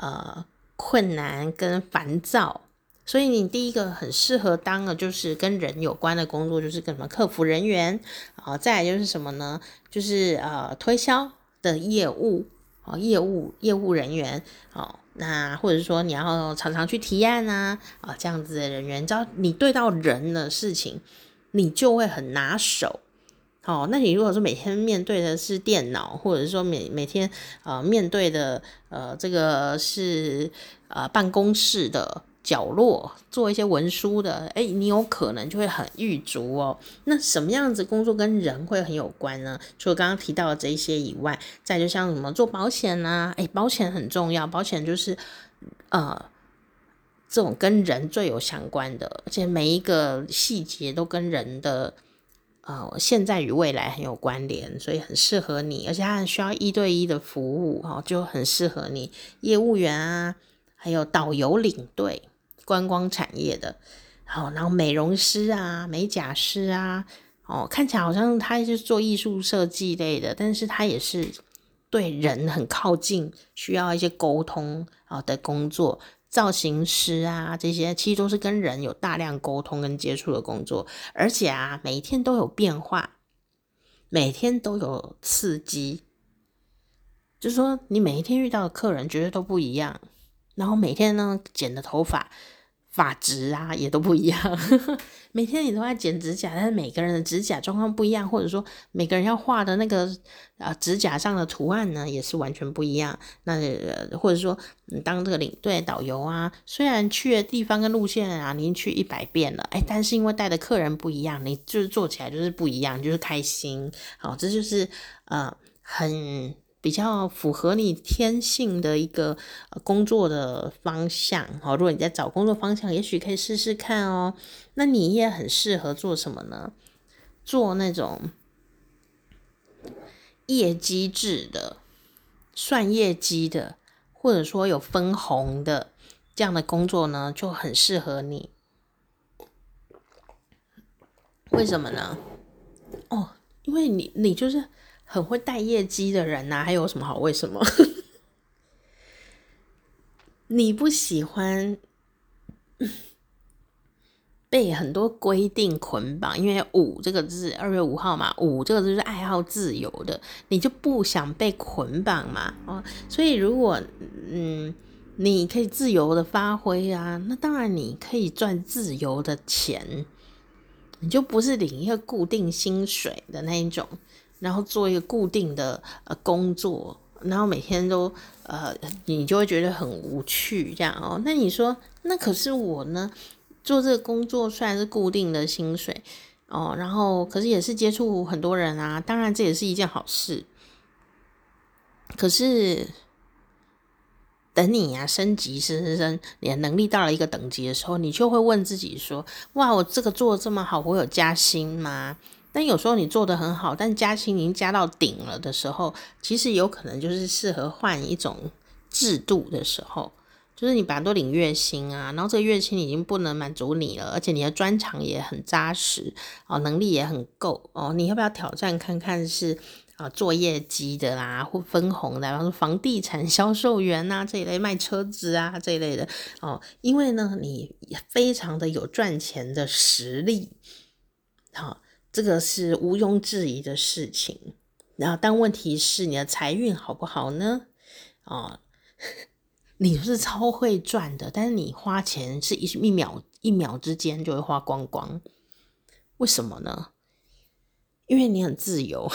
呃，困难跟烦躁，所以你第一个很适合当的，就是跟人有关的工作，就是跟什么客服人员。啊、再来就是什么呢？就是呃推销的业务。啊、业务业务人员。哦、那或者说你要常常去提案啊啊、这样子的人员，只要你对到人的事情，你就会很拿手。哦，那你如果说每天面对的是电脑，或者是说每每天呃面对的呃这个是呃办公室的角落做一些文书的，诶，你有可能就会很郁足哦。那什么样子工作跟人会很有关呢？除了刚刚提到的这一些以外，再就像什么做保险啊，诶，保险很重要，保险就是呃这种跟人最有相关的，而且每一个细节都跟人的。呃，现在与未来很有关联，所以很适合你，而且它很需要一对一的服务，哦，就很适合你。业务员啊，还有导游领队，观光产业的，好，然后美容师啊，美甲师啊，哦，看起来好像他是做艺术设计类的，但是他也是对人很靠近，需要一些沟通啊的工作。造型师啊，这些其实都是跟人有大量沟通跟接触的工作，而且啊，每天都有变化，每天都有刺激，就是说你每一天遇到的客人绝对都不一样，然后每天呢剪的头发、发质啊也都不一样。(laughs) 每天你都在剪指甲，但是每个人的指甲状况不一样，或者说每个人要画的那个啊指甲上的图案呢，也是完全不一样。那呃或者说你当这个领队导游啊，虽然去的地方跟路线啊，你已经去一百遍了，哎，但是因为带的客人不一样，你就是做起来就是不一样，就是开心。好，这就是呃很。比较符合你天性的一个工作的方向，好，如果你在找工作方向，也许可以试试看哦。那你也很适合做什么呢？做那种业绩制的、算业绩的，或者说有分红的这样的工作呢，就很适合你。为什么呢？哦，因为你你就是。很会带业绩的人呐、还有什么好？为什么 (laughs) 你不喜欢被很多规定捆绑？因为五这个字，二月五号嘛，五这个字是爱好自由的，你就不想被捆绑嘛？哦，所以如果嗯，你可以自由的发挥啊，那当然你可以赚自由的钱，你就不是领一个固定薪水的那一种。然后做一个固定的呃工作，然后每天都呃，你就会觉得很无趣这样哦。那你说，那可是我呢，做这个工作虽然是固定的薪水哦，然后可是也是接触很多人啊，当然这也是一件好事。可是等你呀、啊、升级升升升，你的能力到了一个等级的时候，你就会问自己说：哇，我这个做得这么好，我有加薪吗？但有时候你做得很好，但加薪已经加到顶了的时候，其实有可能就是适合换一种制度的时候，就是你本来都领月薪啊，然后这个月薪已经不能满足你了，而且你的专长也很扎实哦，能力也很够哦，你要不要挑战看看是啊做业绩的啦，或分红的，比方说房地产销售员啊这一类卖车子啊这一类的哦，因为呢你非常的有赚钱的实力，好、这个是毋庸置疑的事情，然后但问题是你的财运好不好呢？啊，(laughs) 你是超会赚的，但是你花钱是一一秒一秒之间就会花光光，为什么呢？因为你很自由。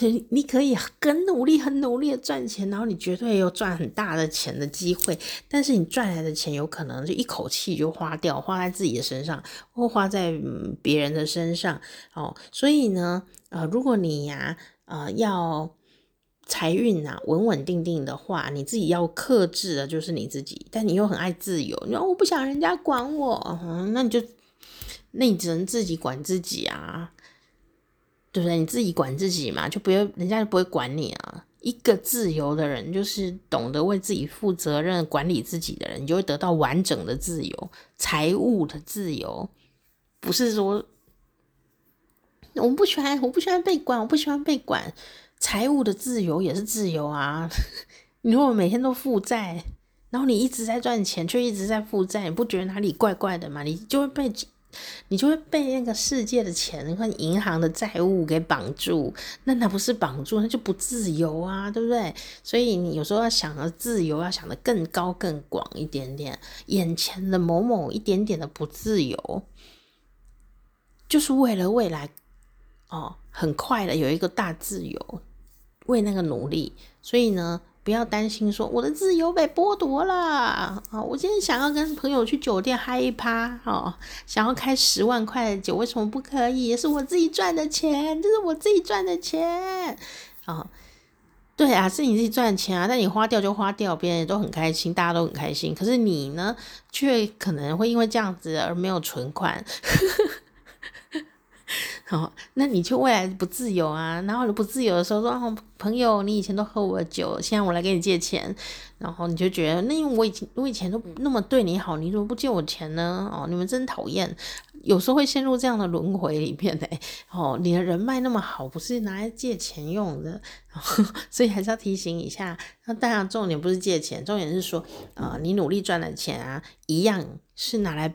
你你可以很努力、很努力的赚钱，然后你绝对有赚很大的钱的机会。但是你赚来的钱有可能就一口气就花掉，花在自己的身上，或花在别人的身上。哦，所以呢，呃，如果你呀，呃，要财运啊稳稳定定的话，你自己要克制的就是你自己。但你又很爱自由，你说我不想人家管我，嗯，那你就那你只能自己管自己啊。对不对？你自己管自己嘛，就不要人家就不会管你啊。一个自由的人，就是懂得为自己负责任、管理自己的人，你就会得到完整的自由，财务的自由。不是说我们不喜欢，我不喜欢被管，我不喜欢被管。财务的自由也是自由啊。(laughs) 你如果每天都负债，然后你一直在赚钱，却一直在负债，你不觉得哪里怪怪的吗？你就会被。你就会被那个世界的钱和银行的债务给绑住，那那不是绑住，那就不自由啊，对不对？所以你有时候要想的自由，要想的更高更广一点点。眼前的某某一点点的不自由，就是为了未来哦，很快的有一个大自由，为那个努力。所以呢。不要担心，说我的自由被剥夺了啊！我今天想要跟朋友去酒店嗨一趴，哦，想要开十万块的酒，为什么不可以？也是我自己赚的钱，这是我自己赚的钱，啊，对啊，是你自己赚钱啊，但你花掉就花掉，别人也都很开心，大家都很开心，可是你呢，却可能会因为这样子而没有存款。哦，那你就未来不自由啊。然后你不自由的时候说，哦，朋友，你以前都喝我的酒，现在我来给你借钱，然后你就觉得，那因为我以前我以前都那么对你好，你怎么不借我钱呢？哦，你们真讨厌，有时候会陷入这样的轮回里面的。哦，你的人脉那么好，不是拿来借钱用的，(laughs) 所以还是要提醒一下。那当然，重点不是借钱，重点是说，啊、你努力赚的钱啊，一样是拿来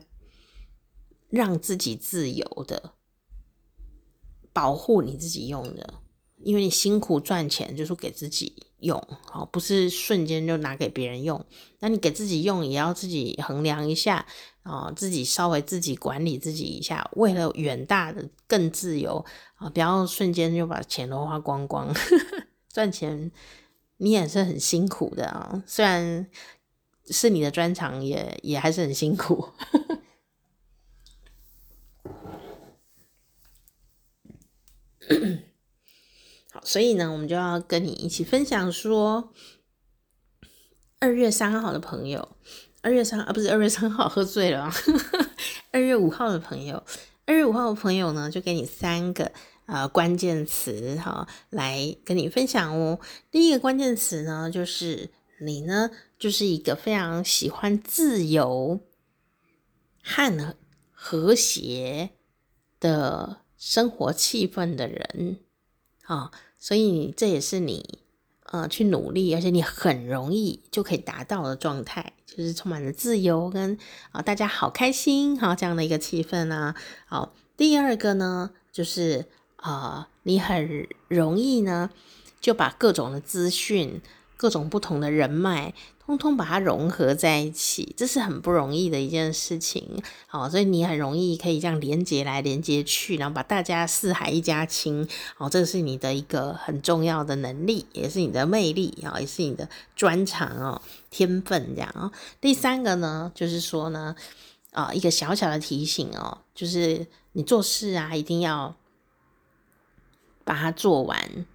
让自己自由的。保护你自己用的，因为你辛苦赚钱就是给自己用，哦，不是瞬间就拿给别人用。那你给自己用也要自己衡量一下，哦，自己稍微自己管理自己一下，为了远大的更自由啊，不要瞬间就把钱都花光光。(laughs) 赚钱你也是很辛苦的啊，虽然是你的专长，也也还是很辛苦。(coughs) 好，所以呢，我们就要跟你一起分享说，二月三号的朋友，二月三啊，不是二月三号喝醉了，二月五号的朋友，二月五号的朋友呢，就给你三个呃关键词哈，来跟你分享哦。第一个关键词呢，就是你呢，就是一个非常喜欢自由和和谐的。生活气氛的人，啊、所以这也是你呃去努力，而且你很容易就可以达到的状态，就是充满了自由跟啊、大家好开心哈、哦、这样的一个气氛啊。好、第二个呢，就是啊、你很容易呢就把各种的资讯、各种不同的人脉。通通把它融合在一起，这是很不容易的一件事情。好，所以你很容易可以这样连接来连接去，然后把大家四海一家亲。好，这是你的一个很重要的能力，也是你的魅力啊，也是你的专长哦，天分这样哦。第三个呢，就是说呢，啊，一个小小的提醒哦，就是你做事啊，一定要把它做完。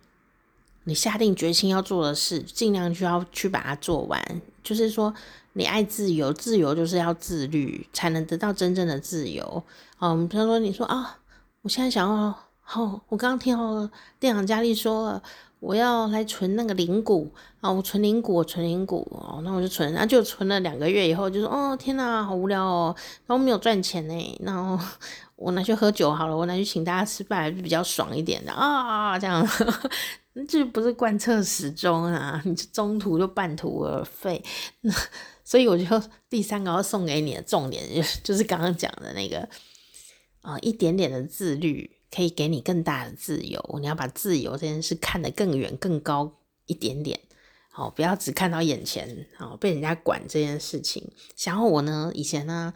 你下定决心要做的事，尽量就要去把它做完。就是说，你爱自由，自由就是要自律，才能得到真正的自由。嗯，比如说，你说啊，我现在想要，好、哦，我刚刚听到店长佳丽说了，我要来存那个零股啊，我存零股，我存零股哦，那我就存，那就存了两个月以后，就说，哦，天哪，好无聊哦，然后没有赚钱呢，然后我拿去喝酒好了，我拿去请大家吃饭，还是比较爽一点的啊，这样。这不是贯彻始终啊！(laughs) 你中途就半途而废，那所以我就第三个要送给你的重点就就是刚刚讲的那个啊、一点点的自律可以给你更大的自由。你要把自由这件事看得更远、更高一点点，好，不要只看到眼前，哦被人家管这件事情。想要我呢，以前呢，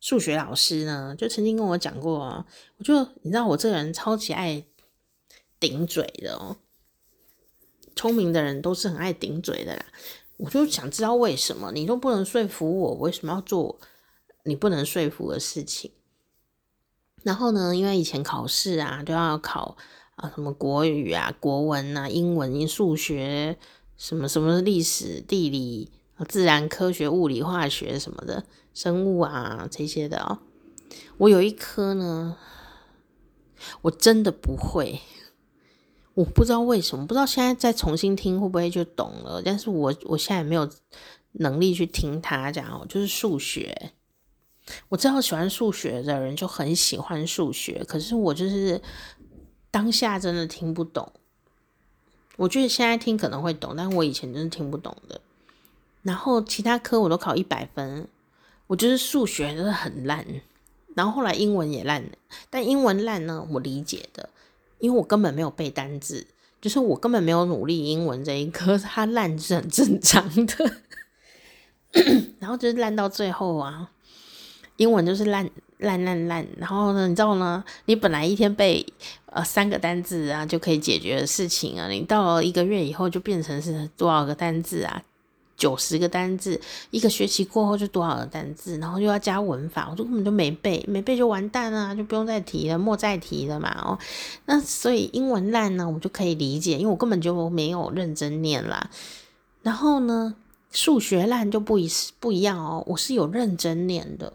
数学老师呢，就曾经跟我讲过，我就你知道我这个人超级爱顶嘴的哦。聪明的人都是很爱顶嘴的啦，我就想知道为什么你都不能说服我，为什么要做你不能说服的事情？然后呢，因为以前考试啊都要考啊什么国语啊、国文啊、英文、数学，什么什么历史、地理、自然科学、物理、化学什么的，生物啊这些的哦。我有一科呢，我真的不会。我不知道为什么，不知道现在再重新听会不会就懂了。但是我我现在没有能力去听他讲，就是数学。我知道喜欢数学的人就很喜欢数学，可是我就是当下真的听不懂。我觉得现在听可能会懂，但我以前真的听不懂的。然后其他科我都考一百分，我就是数学真的很烂。然后后来英文也烂，但英文烂呢，我理解的。因为我根本没有背单字，就是我根本没有努力英文这一科，(laughs) 它烂是很正常的。(clears throat) 然后就是烂到最后啊，英文就是烂烂烂烂。然后呢，你知道呢，你本来一天背呃三个单字啊就可以解决的事情啊，你到了一个月以后就变成是多少个单字啊？九十个单字，一个学期过后就多少个单字，然后又要加文法，我就根本就没背，没背就完蛋了，就不用再提了，莫再提了嘛。哦，那所以英文烂呢，我就可以理解，因为我根本就没有认真念啦。然后呢，数学烂就不一不一样哦，我是有认真念的，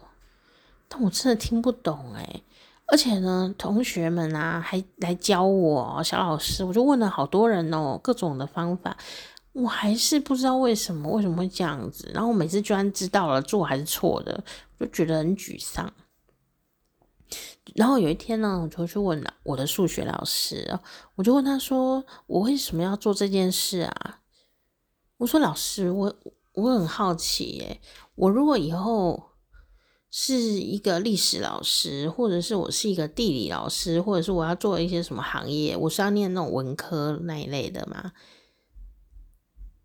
但我真的听不懂诶。而且呢，同学们啊还来教我，小老师，我就问了好多人哦，各种的方法。我还是不知道为什么为什么会这样子，然后我每次居然知道了做还是错的，就觉得很沮丧。然后有一天呢，我就去问了我的数学老师，我就问他说：“我为什么要做这件事啊？”我说：“老师，我我很好奇耶，我如果以后是一个历史老师，或者是我是一个地理老师，或者是我要做一些什么行业，我是要念那种文科那一类的嘛？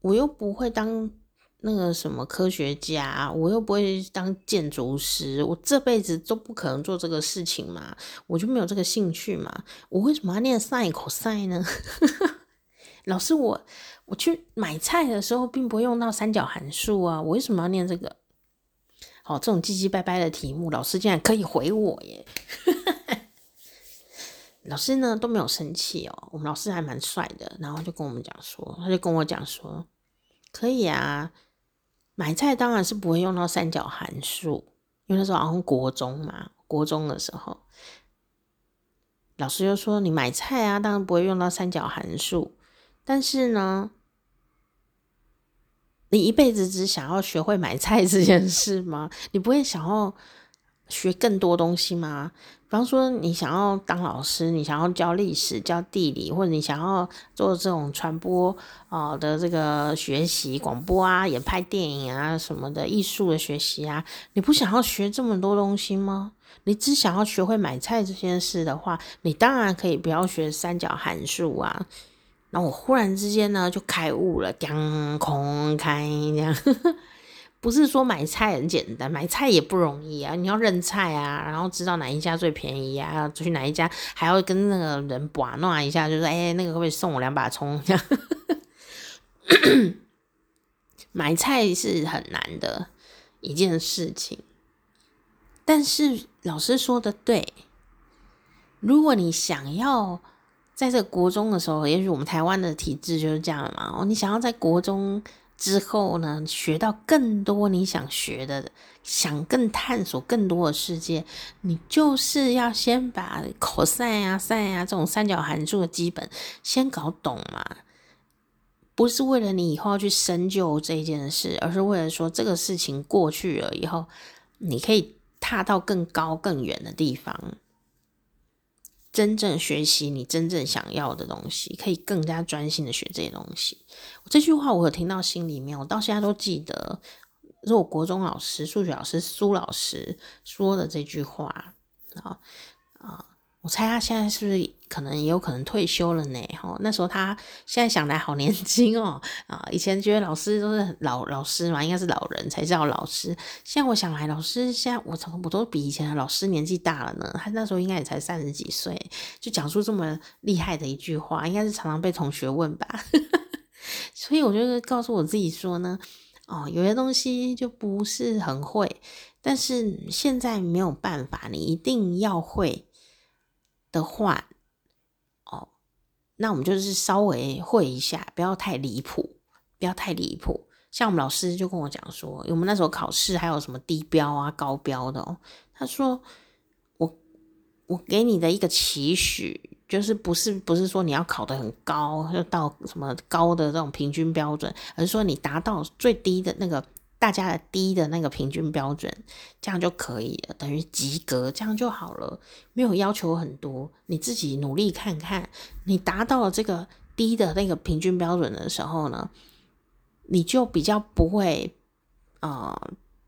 我又不会当那个什么科学家，我又不会当建筑师，我这辈子都不可能做这个事情嘛，我就没有这个兴趣嘛。我为什么要念 sin cos 呢？(laughs) 老师我，我去买菜的时候并不会用到三角函数啊，我为什么要念这个？好，这种唧唧掰掰的题目，老师竟然可以回我耶！(laughs) 老师呢都没有生气哦，我们老师还蛮帅的，然后就跟我们讲说，他就跟我讲说，可以啊，买菜当然是不会用到三角函数，因为那时候好像国中嘛，国中的时候，老师就说你买菜啊，当然不会用到三角函数，但是呢。你一辈子只想要学会买菜这件事吗？你不会想要学更多东西吗？比方说，你想要当老师，你想要教历史、教地理，或者你想要做这种传播啊的这个学习、广播啊、演拍电影啊什么的艺术的学习啊，你不想要学这么多东西吗？你只想要学会买菜这件事的话，你当然可以不要学三角函数啊。那我忽然之间呢就开悟了，(laughs) 将空开这样，不是说买菜很简单，买菜也不容易啊！你要认菜啊，然后知道哪一家最便宜啊，去哪一家，还要跟那个人把弄一下，就是哎，那个可不可以送我两把葱？这样，买菜是很难的一件事情，但是老师说的对，如果你想要。在这国中的时候，也许我们台湾的体制就是这样嘛。哦，你想要在国中之后呢，学到更多你想学的，想更探索更多的世界，你就是要先把 cos 啊、sin 啊这种三角函数的基本先搞懂嘛。不是为了你以后要去深究这件事，而是为了说这个事情过去了以后，你可以踏到更高更远的地方。真正学习你真正想要的东西，可以更加专心的学这些东西。这句话我有听到心里面，我到现在都记得，是我国中老师、数学老师苏老师说的这句话啊啊。我猜他现在是不是可能也有可能退休了呢？(laughs) 哈，那时候他现在想来好年轻哦 (laughs) 啊！以前觉得老师都是老老师嘛，应该是老人才叫老师。现在我想来，老师现在我从我都比以前的老师年纪大了呢。他那时候应该也才三十几岁，就讲出这么厉害的一句话，应该是常常被同学问吧。(laughs) 所以我就告诉我自己说呢，哦，有些东西就不是很会，但是现在没有办法，你一定要会。的话，那我们就是稍微会一下，不要太离谱，不要太离谱。像我们老师就跟我讲说，我们那时候考试还有什么低标啊、高标的哦。他说，我我给你的一个期许，就是不是不是说你要考得很高，就到什么高的这种平均标准，而是说你达到最低的那个。大家的低的那个平均标准，这样就可以了，等于及格，这样就好了，没有要求很多，你自己努力看看，你达到了这个低的那个平均标准的时候呢，你就比较不会呃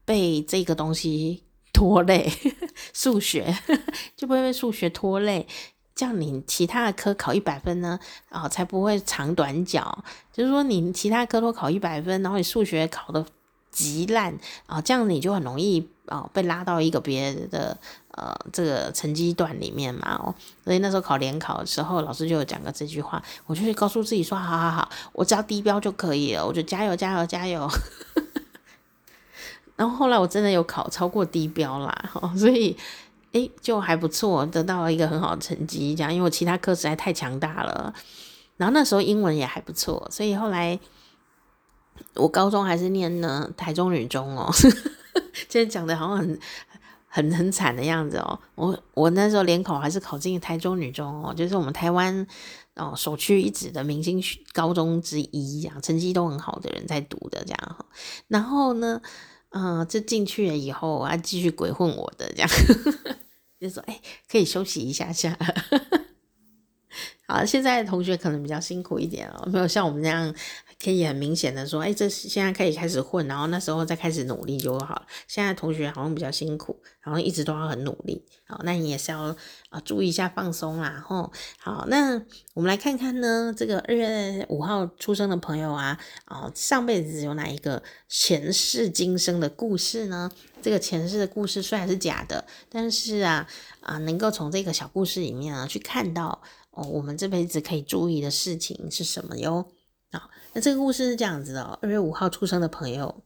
被这个东西拖累，(laughs) 数学 (laughs) 就不会被数学拖累，这样你其他的科考一百分呢，啊、才不会长短脚，就是说你其他科都考一百分，然后你数学考的。极烂啊，这样你就很容易啊被拉到一个别的呃这个成绩段里面嘛哦，所以那时候考联考的时候，老师就有讲过这句话，我就会告诉自己说，好好好，我只要低标就可以了，我就加油加油加油。(laughs) 然后后来我真的有考超过低标啦，所以诶就还不错，得到了一个很好的成绩，这样因为我其他科实在太强大了，然后那时候英文也还不错，所以后来。我高中还是念呢台中女中哦，(laughs) 现在讲的好像很很很惨的样子哦。我我那时候联考还是考进台中女中哦，就是我们台湾哦首屈一指的明星高中之一，这样成绩都很好的人在读的这样。然后呢，嗯、呃，就进去了以后，我要继续鬼混我的这样，(laughs) 就说哎，可以休息一下下。好，现在同学可能比较辛苦一点哦，没有像我们这样。可以很明显的说，哎，这现在可以开始混，然后那时候再开始努力就好了。现在同学好像比较辛苦，然后一直都要很努力，好，那你也是要啊注意一下放松啦，吼。好，那我们来看看呢，这个二月五号出生的朋友啊，啊，上辈子有哪一个前世今生的故事呢？这个前世的故事虽然是假的，但是啊啊，能够从这个小故事里面啊去看到。哦，我们这辈子可以注意的事情是什么哟？那这个故事是这样子的哦。二月五号出生的朋友，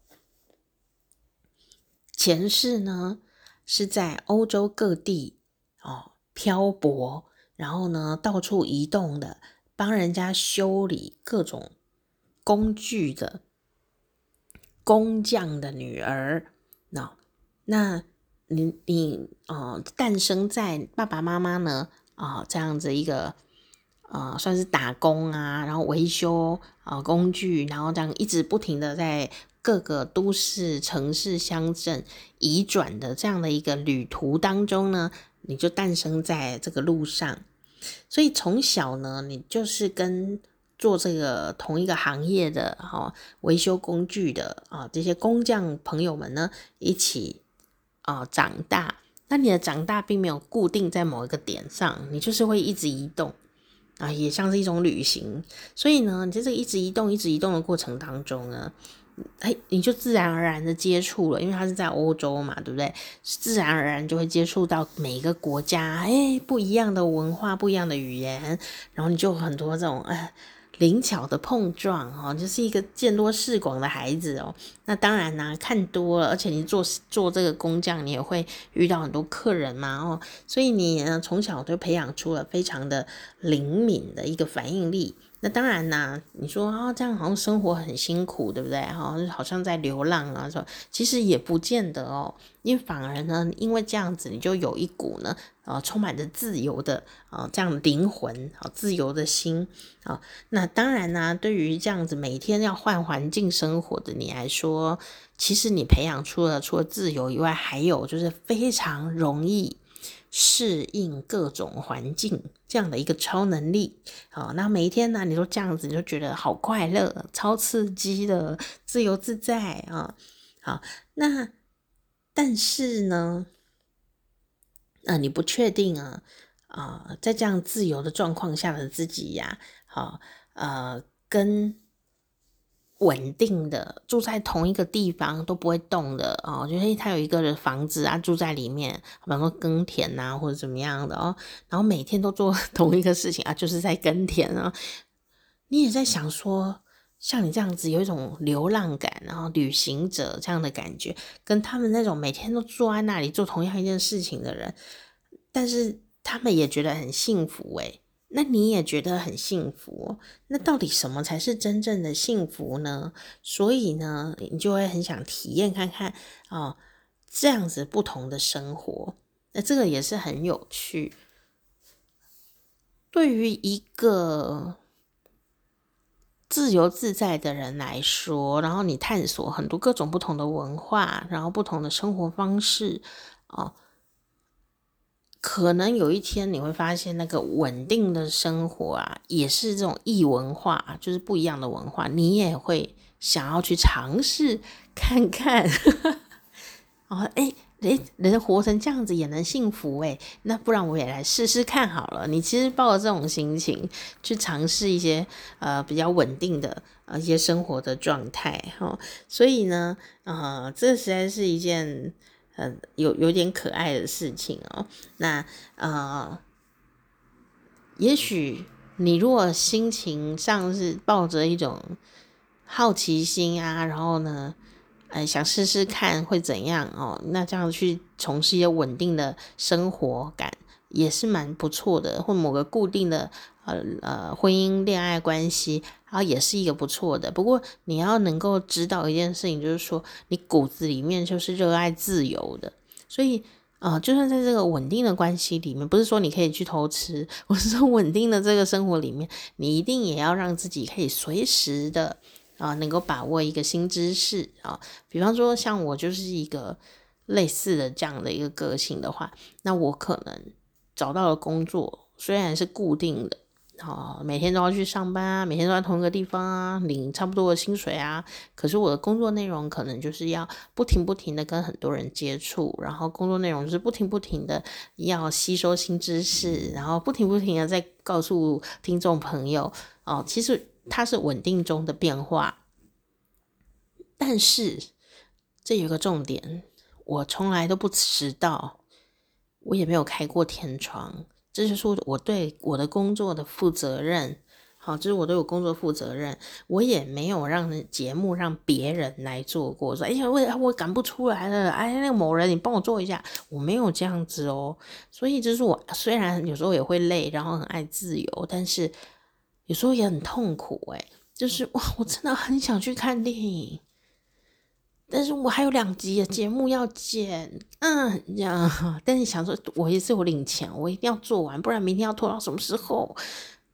前世呢是在欧洲各地哦漂泊，然后呢到处移动的，帮人家修理各种工具的工匠的女儿。那那你你哦诞生在爸爸妈妈呢？啊、这样子一个，呃，算是打工啊，然后维修啊、工具，然后这样一直不停的在各个都市、城市、乡镇移转的这样的一个旅途当中呢，你就诞生在这个路上，所以从小呢，你就是跟做这个同一个行业的哈、哦、维修工具的啊、这些工匠朋友们呢一起啊、长大。那你的长大并没有固定在某一个点上，你就是会一直移动啊，也像是一种旅行。所以呢，你在这个一直移动、一直移动的过程当中呢，哎，你就自然而然的接触了，因为它是在欧洲嘛，对不对？自然而然就会接触到每一个国家，哎，不一样的文化、不一样的语言，然后你就很多这种哎。灵巧的碰撞哦，就是一个见多识广的孩子哦。那当然啦，看多了，而且你做做这个工匠，你也会遇到很多客人嘛哦。所以你呢，从小就培养出了非常的灵敏的一个反应力。那当然啦，你说啊，这样好像生活很辛苦，对不对？哈，好像在流浪啊，说其实也不见得哦。因为反而呢，因为这样子，你就有一股呢，呃，充满着自由的啊，这样灵魂啊，自由的心啊。那当然呢，对于这样子每天要换环境生活的你来说，其实你培养出了除了自由以外，还有就是非常容易。适应各种环境这样的一个超能力，好，那每一天呢，你都这样子，你就觉得好快乐、超刺激的、自由自在啊，好，那但是呢，啊，你不确定啊，啊，在这样自由的状况下的自己呀，好，呃，跟。稳定的住在同一个地方都不会动的哦，就是他有一个房子啊，住在里面，比方说耕田啊或者怎么样的哦，然后每天都做同一个事情啊，就是在耕田啊。你也在想说，像你这样子有一种流浪感，然后旅行者这样的感觉，跟他们那种每天都坐在那里做同样一件事情的人，但是他们也觉得很幸福诶。那你也觉得很幸福，那到底什么才是真正的幸福呢？所以呢，你就会很想体验看看啊，这样子不同的生活，那这个也是很有趣。对于一个自由自在的人来说，然后你探索很多各种不同的文化，然后不同的生活方式，哦。可能有一天你会发现，那个稳定的生活啊，也是这种异文化，就是不一样的文化，你也会想要去尝试看看。(laughs) 哦，哎，诶，人活成这样子也能幸福诶，那不然我也来试试看好了。你其实抱着这种心情去尝试一些呃比较稳定的呃一些生活的状态哈、所以呢，呃，这实在是一件。呃，有有点可爱的事情哦。那呃，也许你如果心情上是抱着一种好奇心啊，然后呢，呃，想试试看会怎样哦，那这样去从事一些稳定的生活感也是蛮不错的，或某个固定的。呃呃，婚姻恋爱关系，然后也是一个不错的。不过你要能够知道一件事情，就是说你骨子里面就是热爱自由的。所以啊、就算在这个稳定的关系里面，不是说你可以去偷吃，(laughs) 我是说稳定的这个生活里面，你一定也要让自己可以随时的啊、能够把握一个新知识啊、比方说，像我就是一个类似的这样的一个个性的话，那我可能找到了工作，虽然是固定的。哦，每天都要去上班啊，每天都在同一个地方啊，领差不多的薪水啊。可是我的工作内容可能就是要不停不停的跟很多人接触，然后工作内容就是不停不停的要吸收新知识，然后不停不停的在告诉听众朋友哦，其实它是稳定中的变化。但是这有个重点，我从来都不迟到，我也没有开过天窗。这就是我对我的工作的负责任，好，这是我对我工作负责任。我也没有让节目让别人来做过，说哎呀，我我赶不出来了，哎，那个某人你帮我做一下，我没有这样子哦。所以就是我虽然有时候也会累，然后很爱自由，但是有时候也很痛苦，诶，就是哇，(laughs) 我真的很想去看电影。但是我还有两集的节目要剪，嗯，这样。但是想说，我也是有领钱，我一定要做完，不然明天要拖到什么时候？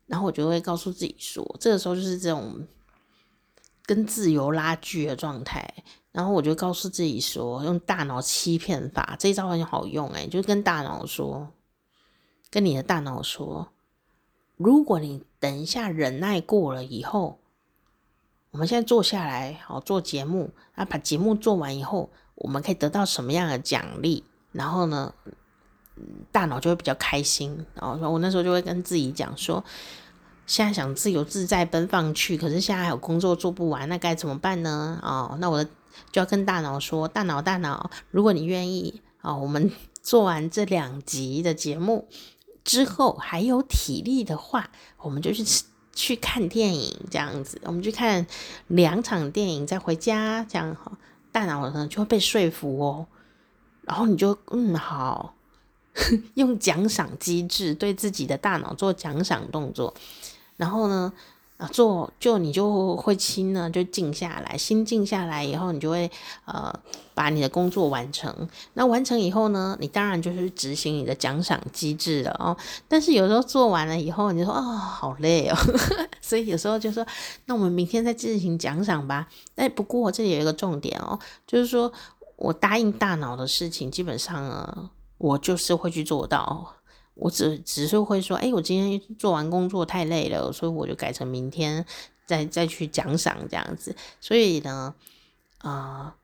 然后我就会告诉自己说，这个时候就是这种跟自由拉锯的状态。然后我就告诉自己说，用大脑欺骗法，这一招很好用，诶，就跟大脑说，跟你的大脑说，如果你等一下忍耐过了以后。我们现在坐下来，好做节目。啊，把节目做完以后，我们可以得到什么样的奖励？然后呢，大脑就会比较开心。然后我那时候就会跟自己讲说，现在想自由自在奔放去，可是现在还有工作做不完，那该怎么办呢？哦，那我的就要跟大脑说，大脑大脑，如果你愿意，啊，我们 (laughs) 做完这两集的节目之后还有体力的话，我们就去吃。去看电影这样子，我们去看两场电影再回家，这样哈，大脑呢就会被说服哦，然后你就嗯好，(laughs) 用奖赏机制对自己的大脑做奖赏动作，然后呢。啊，做就你就会心呢，就静下来，心静下来以后，你就会呃把你的工作完成。那完成以后呢，你当然就是执行你的奖赏机制了哦。但是有时候做完了以后，你就说、哦，好累哦，(laughs) 所以有时候就说，那我们明天再进行奖赏吧。哎，不过这里有一个重点哦，就是说我答应大脑的事情，基本上呢，我就是会去做到。我只只是会说，哎、我今天做完工作太累了，所以我就改成明天再再去奖赏这样子。所以呢，啊、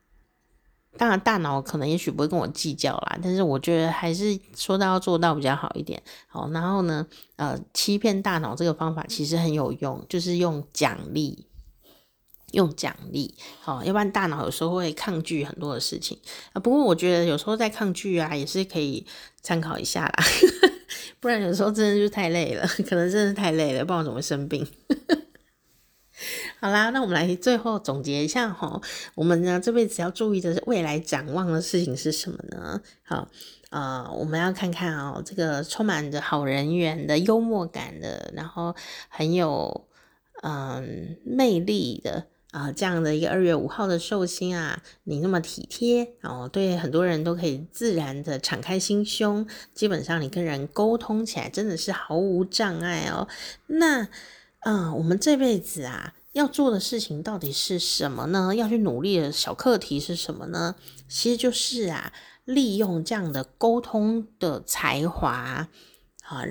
当然大脑可能也许不会跟我计较啦，但是我觉得还是说到要做到比较好一点。好，然后呢，呃，欺骗大脑这个方法其实很有用，就是用奖励。用奖励，好，要不然大脑有时候会抗拒很多的事情啊。不过我觉得有时候在抗拒啊，也是可以参考一下啦。不然有时候真的就太累了，(laughs) 可能真的是太累了，不然怎么生病？(laughs) 好啦，那我们来最后总结一下哈，我们呢这辈子要注意的是未来展望的事情是什么呢？好，呃，我们要看看哦，这个充满着好人缘的、幽默感的，然后很有嗯魅力的。啊，这样的一个二月五号的寿星啊，你那么体贴哦，对很多人都可以自然的敞开心胸，基本上你跟人沟通起来真的是毫无障碍哦。那，嗯，我们这辈子啊要做的事情到底是什么呢？要去努力的小课题是什么呢？其实就是啊，利用这样的沟通的才华啊，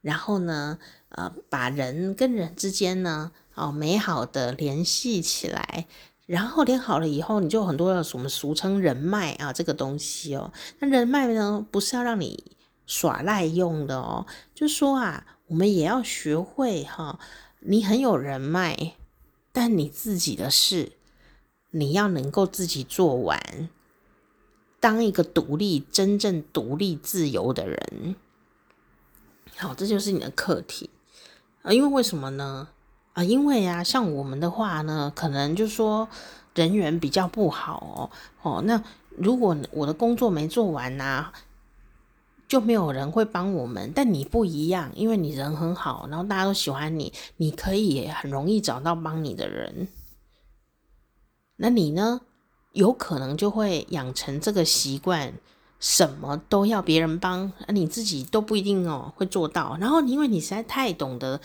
然后呢，呃，把人跟人之间呢。哦，美好的联系起来，然后连好了以后，你就有很多的什么俗称人脉啊，这个东西哦。那人脉呢，不是要让你耍赖用的哦。就说啊，我们也要学会哈，你很有人脉，但你自己的事，你要能够自己做完，当一个独立、真正独立、自由的人。好，这就是你的课题啊。因为为什么呢？啊，因为啊，像我们的话呢，可能就说人缘比较不好哦。哦，那如果我的工作没做完啊，就没有人会帮我们。但你不一样，因为你人很好，然后大家都喜欢你，你可以很容易找到帮你的人。那你呢，有可能就会养成这个习惯，什么都要别人帮，你自己都不一定哦会做到。然后因为你实在太懂得。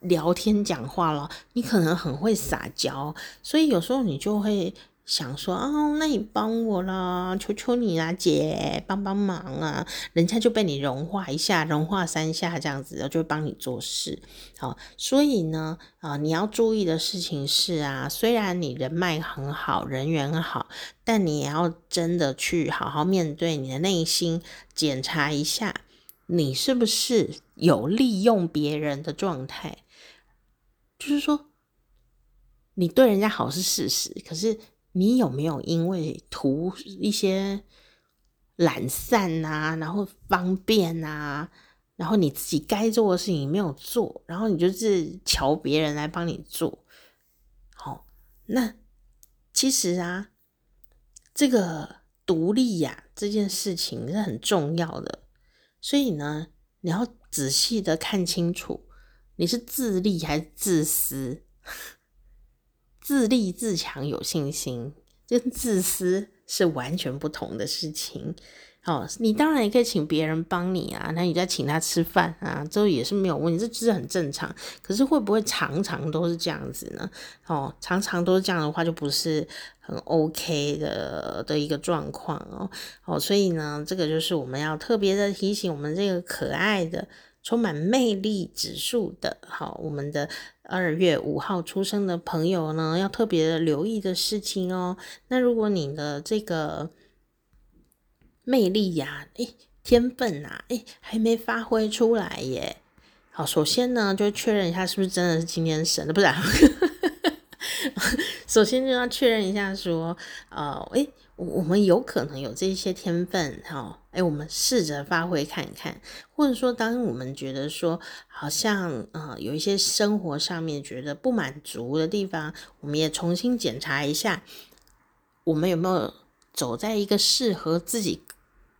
聊天讲话了，你可能很会撒娇，所以有时候你就会想说哦，那你帮我啦，求求你啊，姐，帮帮忙啊，人家就被你融化一下，融化三下这样子，就帮你做事。好，所以呢，啊，你要注意的事情是啊，虽然你人脉很好，人缘好，但你也要真的去好好面对你的内心，检查一下，你是不是有利用别人的状态，就是说，你对人家好是事实，可是。你有没有因为图一些懒散啊，然后方便啊，然后你自己该做的事情没有做，然后你就是求别人来帮你做？好，那其实啊，这个独立呀，这件事情是很重要的，所以呢，你要仔细的看清楚，你是自立还是自私？(laughs) 自立自强有信心，跟自私是完全不同的事情。哦，你当然也可以请别人帮你啊，那你再请他吃饭啊，这也是没有问题，这是很正常。可是会不会常常都是这样子呢？哦，常常都是这样的话，就不是很 OK 的的一个状况哦。哦，所以呢，这个就是我们要特别的提醒我们这个可爱的。充满魅力指数的，好，我们的二月五号出生的朋友呢，要特别留意的事情哦。那如果你的这个魅力呀，诶，天分呐，诶，还没发挥出来耶。好，首先呢，就确认一下是不是真的是今天生的，不然，(laughs) 首先就要确认一下说，呃，诶。我们有可能有这些天分，哈，哎，我们试着发挥看看，或者说，当我们觉得说好像呃有一些生活上面觉得不满足的地方，我们也重新检查一下，我们有没有走在一个适合自己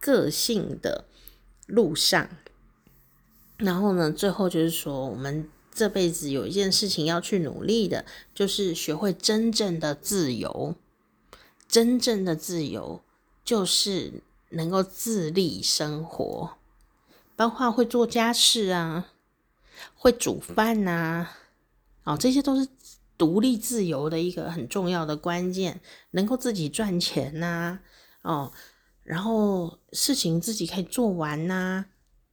个性的路上。然后呢，最后就是说，我们这辈子有一件事情要去努力的，就是学会真正的自由。真正的自由就是能够自立生活，包括会做家事啊，会煮饭呐，哦，这些都是独立自由的一个很重要的关键，能够自己赚钱呐，哦，然后事情自己可以做完呐，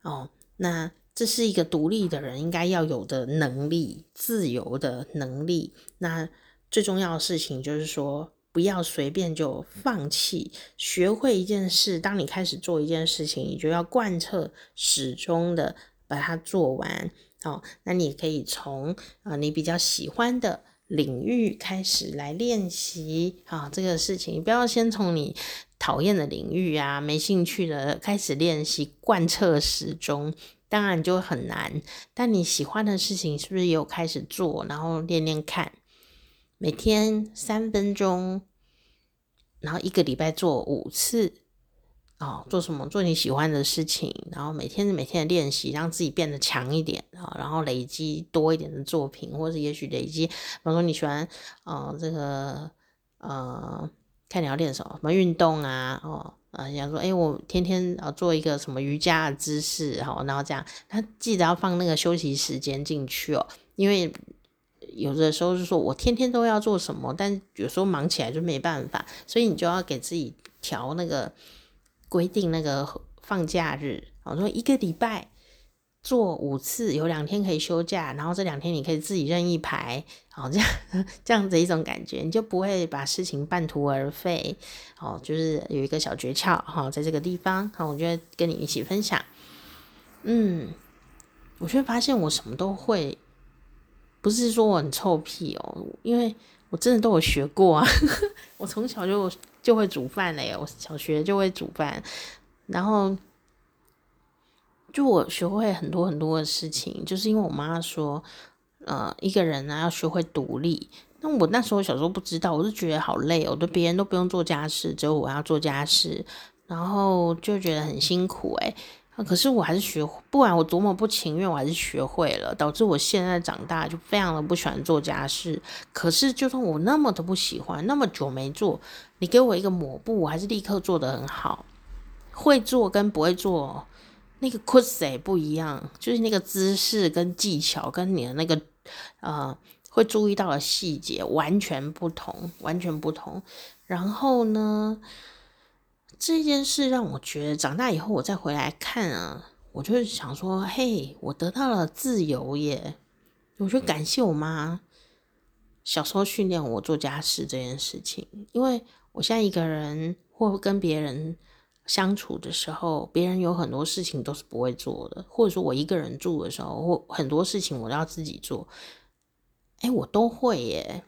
哦，那这是一个独立的人应该要有的能力，自由的能力。那最重要的事情就是说。不要随便就放弃，学会一件事。当你开始做一件事情，你就要贯彻始终的把它做完。好，那你可以从啊你比较喜欢的领域开始来练习啊这个事情。不要先从你讨厌的领域啊没兴趣的开始练习，贯彻始终，当然就很难。但你喜欢的事情是不是也有开始做，然后练练看？每天三分钟，然后一个礼拜做五次哦。做什么？做你喜欢的事情。然后每天每天的练习，让自己变得强一点啊。然后累积多一点的作品，或者也许累积，比方说你喜欢呃这个呃，看你要练什么什么运动啊哦啊，想说哎，我天天要做一个什么瑜伽的姿势，哦然后这样，他记得要放那个休息时间进去哦，因为。有的时候是说我天天都要做什么，但有时候忙起来就没办法，所以你就要给自己调那个规定那个放假日，我说一个礼拜做五次，有两天可以休假，然后这两天你可以自己任意排，好这样这样子一种感觉，你就不会把事情半途而废。哦，就是有一个小诀窍哈，在这个地方，好，我觉得跟你一起分享。嗯，我却发现我什么都会。不是说我很臭屁哦，因为我真的都有学过啊。(laughs) 我从小就就会煮饭嘞，我小学就会煮饭，然后就我学会很多很多的事情，就是因为我妈说，呃，一个人呢要学会独立。那我那时候小时候不知道，我就觉得好累哦，我对别人都不用做家事，只有我要做家事，然后就觉得很辛苦诶。可是我还是学，不管我多么不情愿，我还是学会了，导致我现在长大就非常的不喜欢做家事。可是就算我那么的不喜欢，那么久没做，你给我一个抹布，我还是立刻做得很好。会做跟不会做，那个酷谁不一样，就是那个姿势跟技巧跟你的那个呃会注意到的细节完全不同，完全不同。然后呢，这件事让我觉得长大以后我再回来看啊，我就想说，嘿，我得到了自由耶！我就感谢我妈小时候训练我做家事这件事情，因为我现在一个人或跟别人相处的时候，别人有很多事情都是不会做的，或者说我一个人住的时候，或很多事情我都要自己做。哎，我都会耶，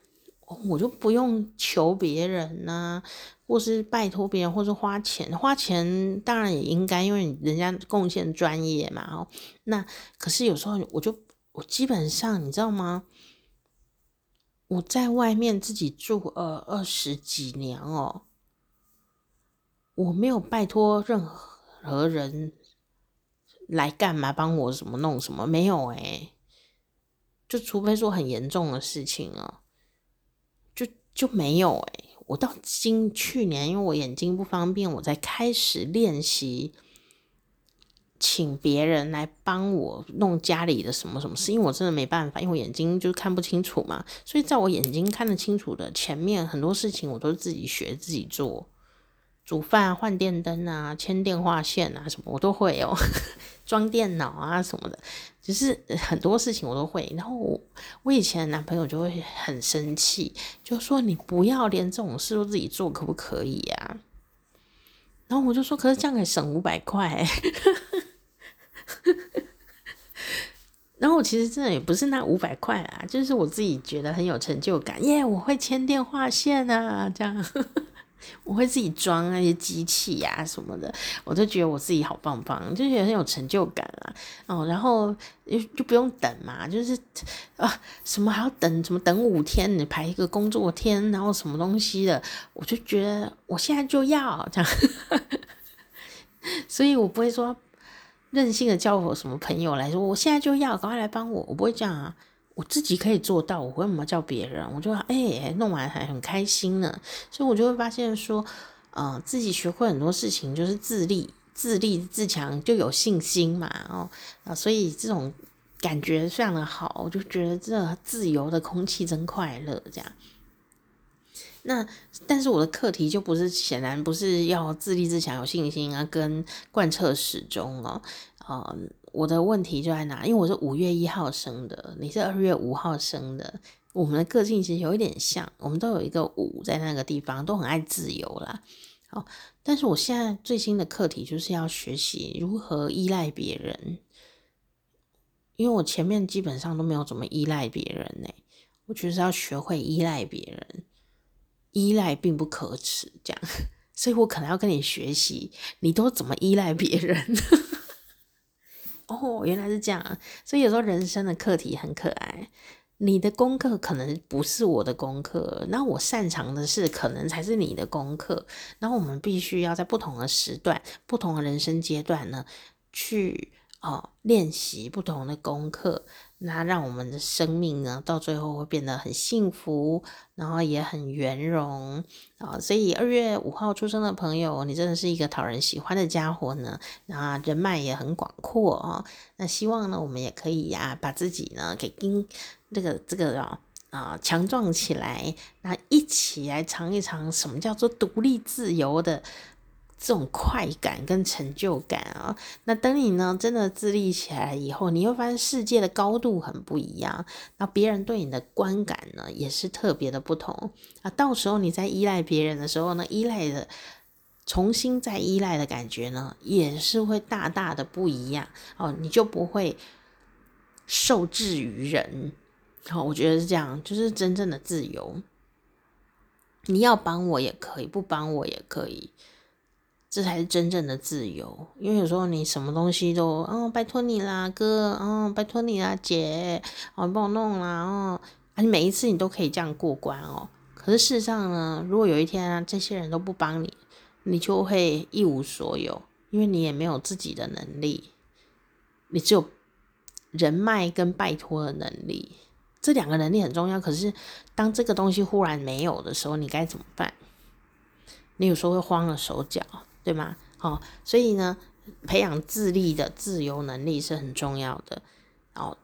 我就不用求别人呐、啊，或是拜托别人，或是花钱。花钱当然也应该，因为人家贡献专业嘛。哦，那可是有时候我就我基本上你知道吗？我在外面自己住呃二十几年哦，我没有拜托任何人来干嘛，帮我什么弄什么，没有诶。就除非说很严重的事情啊，就就没有哎、欸。我到今去年，因为我眼睛不方便，我才开始练习请别人来帮我弄家里的什么什么事，因为我真的没办法，因为我眼睛就看不清楚嘛。所以在我眼睛看得清楚的前面，很多事情我都是自己学自己做。煮饭、换电灯啊、牵电话线啊，什么我都会哦。(laughs) 装电脑啊什么的，就是很多事情我都会。然后我我以前的男朋友就会很生气，就说你不要连这种事都自己做，可不可以呀？然后我就说，可是这样可以省五百块。(laughs) 然后我其实真的也不是那五百块啊，就是我自己觉得很有成就感，耶！我会牵电话线啊，这样。我会自己装那些机器呀、啊、什么的，我都觉得我自己好棒棒，就觉得很有成就感啊。哦，然后就就不用等嘛，就是啊，什么还要等，什么等五天你排一个工作天，然后什么东西的，我就觉得我现在就要这样，(laughs) 所以我不会说任性的叫我什么朋友来说，我现在就要，赶快来帮我，我不会这样啊。我自己可以做到，我为什么叫别人？我就哎、弄完还很开心呢。所以我就会发现说，呃，自己学会很多事情就是自立、自立自强，就有信心嘛。哦，啊，所以这种感觉非常的好，我就觉得这自由的空气真快乐。这样，那但是我的课题就不是，显然不是要自立自强、有信心啊，跟贯彻始终哦，啊、呃。我的问题就在哪？因为我是五月一号生的，你是二月五号生的，我们的个性其实有一点像，我们都有一个五在那个地方，都很爱自由啦。好，但是我现在最新的课题就是要学习如何依赖别人，因为我前面基本上都没有怎么依赖别人呢。我觉得是要学会依赖别人，依赖并不可耻，这样，(laughs) 所以我可能要跟你学习，你都怎么依赖别人。哦，原来是这样，所以有时候人生的课题很可爱。你的功课可能不是我的功课，那我擅长的事可能才是你的功课。那我们必须要在不同的时段、不同的人生阶段呢，去哦练习不同的功课。那让我们的生命呢，到最后会变得很幸福，然后也很圆融啊！所以二月五号出生的朋友，你真的是一个讨人喜欢的家伙呢，啊，人脉也很广阔啊。那希望呢，我们也可以呀、把自己呢给跟这个这个啊啊强壮起来，那一起来尝一尝什么叫做独立自由的。这种快感跟成就感啊，那等你呢真的自立起来以后，你会发现世界的高度很不一样，那别人对你的观感呢也是特别的不同啊。到时候你在依赖别人的时候呢，依赖的重新再依赖的感觉呢，也是会大大的不一样哦。你就不会受制于人，好，我觉得是这样，就是真正的自由。你要帮我也可以，不帮我也可以。这才是真正的自由，因为有时候你什么东西都哦，拜托你啦，哥，哦，拜托你啦，姐，哦，你帮我弄啦，哦，啊，你每一次你都可以这样过关哦。可是事实上呢，如果有一天啊，这些人都不帮你，你就会一无所有，因为你也没有自己的能力，你只有人脉跟拜托的能力，这两个能力很重要。可是当这个东西忽然没有的时候，你该怎么办？你有时候会慌了手脚。对吗？好，所以呢，培养自立的自由能力是很重要的。哦，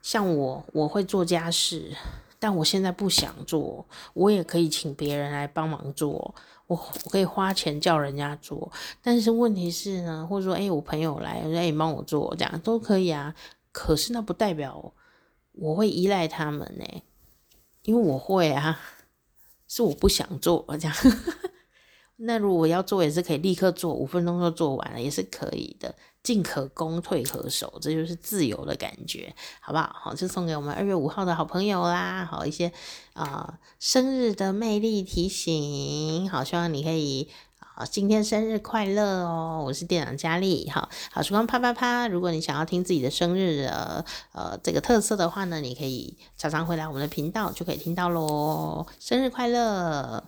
像我，我会做家事，但我现在不想做，我也可以请别人来帮忙做，我我可以花钱叫人家做。但是问题是呢，或者说，哎，我朋友来，哎，帮我做，这样都可以啊。可是那不代表我会依赖他们呢，因为我会啊，是我不想做这样。那如果要做，也是可以立刻做，五分钟就做完了，也是可以的。进可攻，退可守，这就是自由的感觉，好不好？好，就送给我们二月五号的好朋友啦。好，一些啊、生日的魅力提醒。好，希望你可以啊，今天生日快乐哦！我是店长佳丽。好，好时光啪啪啪。如果你想要听自己的生日的呃这个特色的话呢，你可以常常回来我们的频道，就可以听到喽。生日快乐！